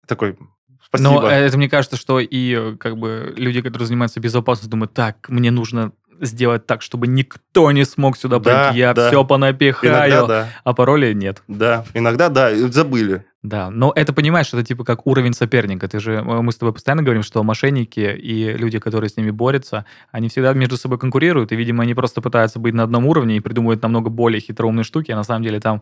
Speaker 2: такой, спасибо.
Speaker 1: Но это мне кажется, что и э, как бы люди, которые занимаются безопасностью, думают, так, мне нужно сделать так, чтобы никто не смог сюда
Speaker 2: Да,
Speaker 1: пройти, я
Speaker 2: да.
Speaker 1: все понапихаю,
Speaker 2: Иногда да,
Speaker 1: а пароля нет.
Speaker 2: да, иногда да, забыли.
Speaker 1: Да, но это понимаешь, это типа как уровень соперника. Ты же, э, мы с тобой постоянно говорим, что мошенники и люди, которые с ними борются, они всегда между собой конкурируют, и, видимо, они просто пытаются быть на одном уровне и придумывают намного более хитроумные штуки, а на самом деле там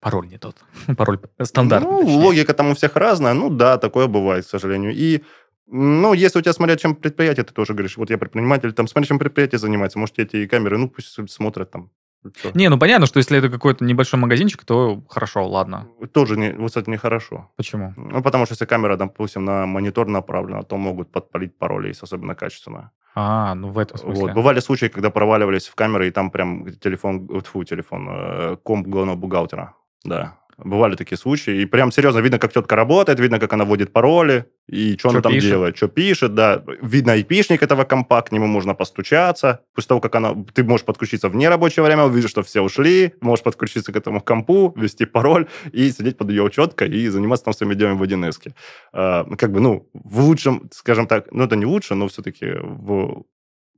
Speaker 1: пароль не тот. Пароль стандартный.
Speaker 2: Ну,
Speaker 1: точнее.
Speaker 2: логика там у всех разная. Ну да, такое бывает, к сожалению. И ну, если у тебя, смотря чем предприятие, ты тоже говоришь, вот я предприниматель, там, смотря чем предприятие занимается, может, эти камеры, ну, пусть смотрят там. Всё.
Speaker 1: Не, ну понятно, что если это какой-то небольшой магазинчик, то хорошо, ладно.
Speaker 2: Тоже, не, вот, кстати, нехорошо.
Speaker 1: Почему?
Speaker 2: Ну, потому что если камера, допустим, на монитор направлена, то могут подпалить пароли, если особенно качественно.
Speaker 1: А, ну в этом смысле.
Speaker 2: Вот. Бывали случаи, когда проваливались в камеры, и там прям телефон, тьфу, телефон, э, комп главного бухгалтера. Да. Бывали такие случаи. И прям серьезно видно, как тетка работает, видно, как она вводит пароли, и что она
Speaker 1: Чё
Speaker 2: там
Speaker 1: пишет.
Speaker 2: делает, что пишет, да. Видно айпишник этого компа, к нему можно постучаться. После того, как она... Ты можешь подключиться в нерабочее время, увидишь, что все ушли, можешь подключиться к этому компу, ввести пароль и сидеть под ее учеткой и заниматься там своими делами в 1С. Как бы, ну, в лучшем, скажем так, ну, это не лучше, но все-таки в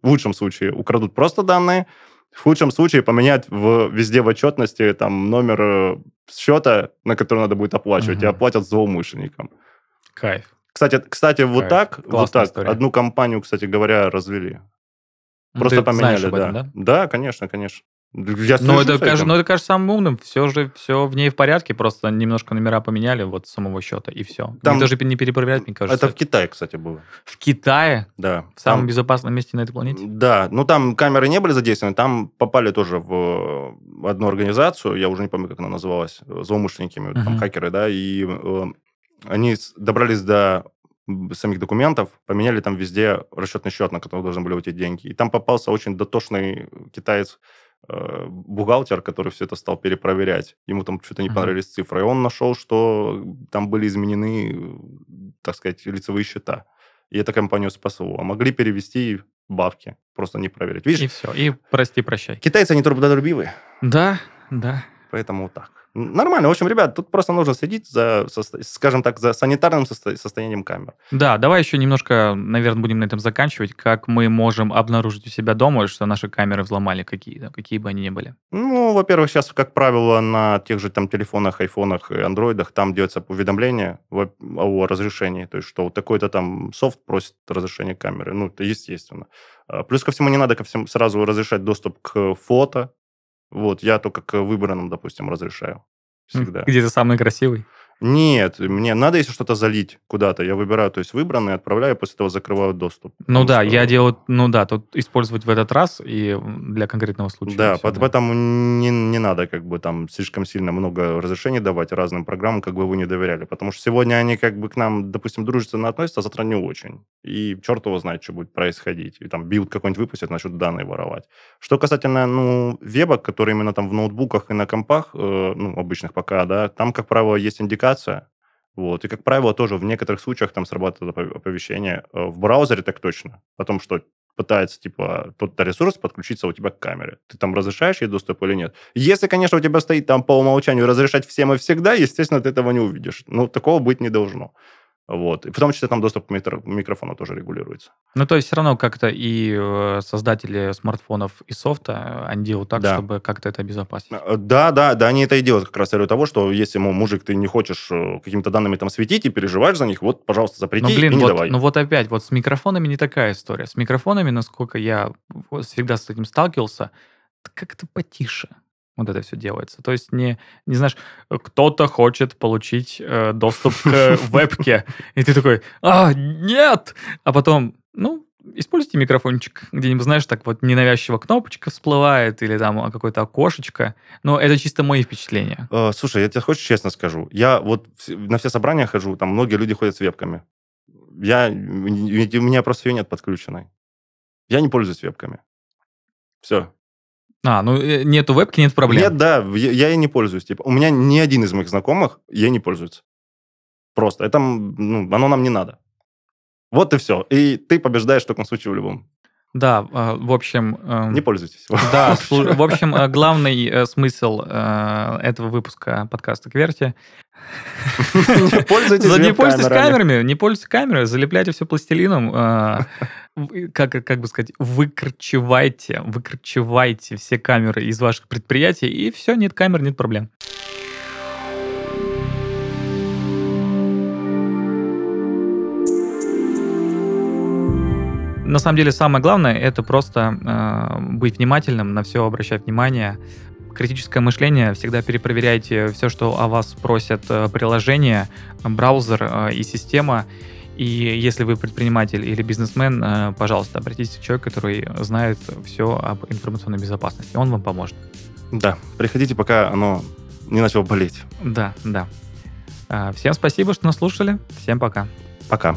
Speaker 2: в лучшем случае украдут просто данные, в худшем случае поменять в, везде в отчетности там номер э, счета, на который надо будет оплачивать, и
Speaker 1: Мгм.
Speaker 2: оплатят злоумышленникам.
Speaker 1: Кайф.
Speaker 2: Кстати, кстати, вот
Speaker 1: Кайф.
Speaker 2: так, вот так,
Speaker 1: история.
Speaker 2: одну компанию, кстати говоря, развели.
Speaker 1: Ну,
Speaker 2: Просто поменяли,
Speaker 1: об этом,
Speaker 2: да.
Speaker 1: да?
Speaker 2: Да, конечно, конечно. Я
Speaker 1: Но это, кажется, но это кажется самым умным. Все же все в ней в порядке, просто немножко номера поменяли вот самого счета, и все.
Speaker 2: Там-
Speaker 1: Никто же не перепроверяет, мне кажется.
Speaker 2: Это в Китае, кстати, было.
Speaker 1: В Китае,
Speaker 2: Да.
Speaker 1: в самом
Speaker 2: Там-
Speaker 1: безопасном месте на этой планете?
Speaker 2: Да, ну там камеры не были задействованы, там попали тоже в одну организацию, я уже не помню, как она называлась, злоумышленниками, там
Speaker 1: Мгм.
Speaker 2: хакеры, да, и э, они с- добрались до самих документов, поменяли там везде расчетный счет, на который должны были уйти деньги. И там попался очень дотошный китаец, бухгалтер, который все это стал перепроверять. Ему там что-то не
Speaker 1: Мгм.
Speaker 2: понравились цифры. И он нашел, что там были изменены, э, так сказать, лицевые счета. И эта компанию спасло. А могли перевести бабки, просто не проверить. Видишь,
Speaker 1: И все. И прости, прощай.
Speaker 2: китайцы, они трудолюбивые,
Speaker 1: Да, да.
Speaker 2: поэтому вот так. Нормально. В общем, ребят, тут просто нужно следить за, скажем так, за санитарным состо- состоянием камер.
Speaker 1: Да, давай еще немножко, наверное, будем на этом заканчивать. Как мы можем обнаружить у себя дома, что наши камеры взломали какие-то, какие бы они ни были.
Speaker 2: Ну, во-первых, сейчас, как правило, на тех же там телефонах, айфонах и андроидах там делается уведомление о разрешении. То есть, что вот такой-то там софт просит разрешение камеры. Ну, это естественно. А, Плюс ко всему, не надо ко всему сразу разрешать доступ к фото. Вот, я только к выбранным, допустим, разрешаю. Всегда.
Speaker 1: Где ты самый красивый?
Speaker 2: Нет, мне надо, если что-то залить куда-то, я выбираю, то есть выбранные, отправляю, после этого закрываю доступ.
Speaker 1: Ну да,
Speaker 2: что-
Speaker 1: я делаю, ну да, тут использовать в этот раз и для конкретного случая.
Speaker 2: Да, пот- поэтому не, не надо как бы там слишком сильно много разрешений давать разным программам, как бы вы не доверяли. Потому что сегодня они как бы к нам, допустим, дружественно относятся, а завтра не очень. И черт его знает, что будет происходить. И там build какой-нибудь выпустят, начнут данные воровать. Что касательно, ну, вебок, которые именно там в ноутбуках и на компах, э, ну, обычных пока, да, там, как правило, есть индикация, вот. И, как правило, тоже в некоторых случаях там срабатывает опо- оповещение. Э, В браузере так точно. О том, что пытается, типа, тот-то ресурс подключиться у тебя к камере. Ты там разрешаешь ей доступ или нет? Если, конечно, у тебя стоит там по умолчанию разрешать всем и всегда, естественно, ты этого не увидишь. Ну, такого быть не должно. Вот. И в том числе там доступ к микро- микрофону тоже регулируется.
Speaker 1: Ну, то есть все равно как-то и э, создатели смартфонов и софта, э, они делают так,
Speaker 2: Да.
Speaker 1: чтобы как-то это обезопасить.
Speaker 2: Э, Да, да, да, они это и делают как раз для того, что если, мол, мужик, ты не хочешь какими-то данными там светить и переживаешь за них, вот, пожалуйста, запрети
Speaker 1: Ну, блин,
Speaker 2: и не
Speaker 1: вот,
Speaker 2: давай.
Speaker 1: ну вот опять, вот с микрофонами не такая история. С микрофонами, насколько я всегда с этим сталкивался, как-то потише вот это все делается. То есть не, не знаешь, кто-то хочет получить э, доступ к вебке, и ты такой, а, нет! А потом, ну, используйте микрофончик где-нибудь, знаешь, так вот ненавязчиво кнопочка всплывает или там а, какое-то окошечко. Но это чисто мои впечатления.
Speaker 2: Э, Слушай, я тебе хочешь честно скажу? Я вот на все собрания хожу, там многие люди ходят с вебками. Я, у меня просто ее нет подключенной. Я не пользуюсь вебками. Все.
Speaker 1: А, ну э, нету вебки, нет проблем.
Speaker 2: Нет, да, я, я ей не пользуюсь. Типа, у меня ни один из моих знакомых ей не пользуется. Просто. Это, ну, оно нам не надо. Вот и все. И ты побеждаешь в таком случае в любом.
Speaker 1: Да, э, в общем... э,
Speaker 2: Не пользуйтесь.
Speaker 1: Да, в общем, э, главный э, смысл этого выпуска подкаста Кверти
Speaker 2: пользуйтесь
Speaker 1: Не пользуйтесь камерами, не пользуйтесь камерой, залепляйте все пластилином, в- как, как бы сказать, выкорчевайте, выкорчевайте все камеры из ваших предприятий, и все, нет камер, нет проблем. На самом деле самое главное это просто э, быть внимательным, на все обращать внимание. Критическое мышление, всегда перепроверяйте все, что о вас просят э, приложения, браузер э, и система. И если вы предприниматель или бизнесмен, э, пожалуйста, обратитесь к человеку, который знает все об информационной безопасности. Он вам поможет.
Speaker 2: Да, приходите, пока оно не начало болеть.
Speaker 1: Да, да. Всем спасибо, что нас слушали. Всем пока.
Speaker 2: Пока.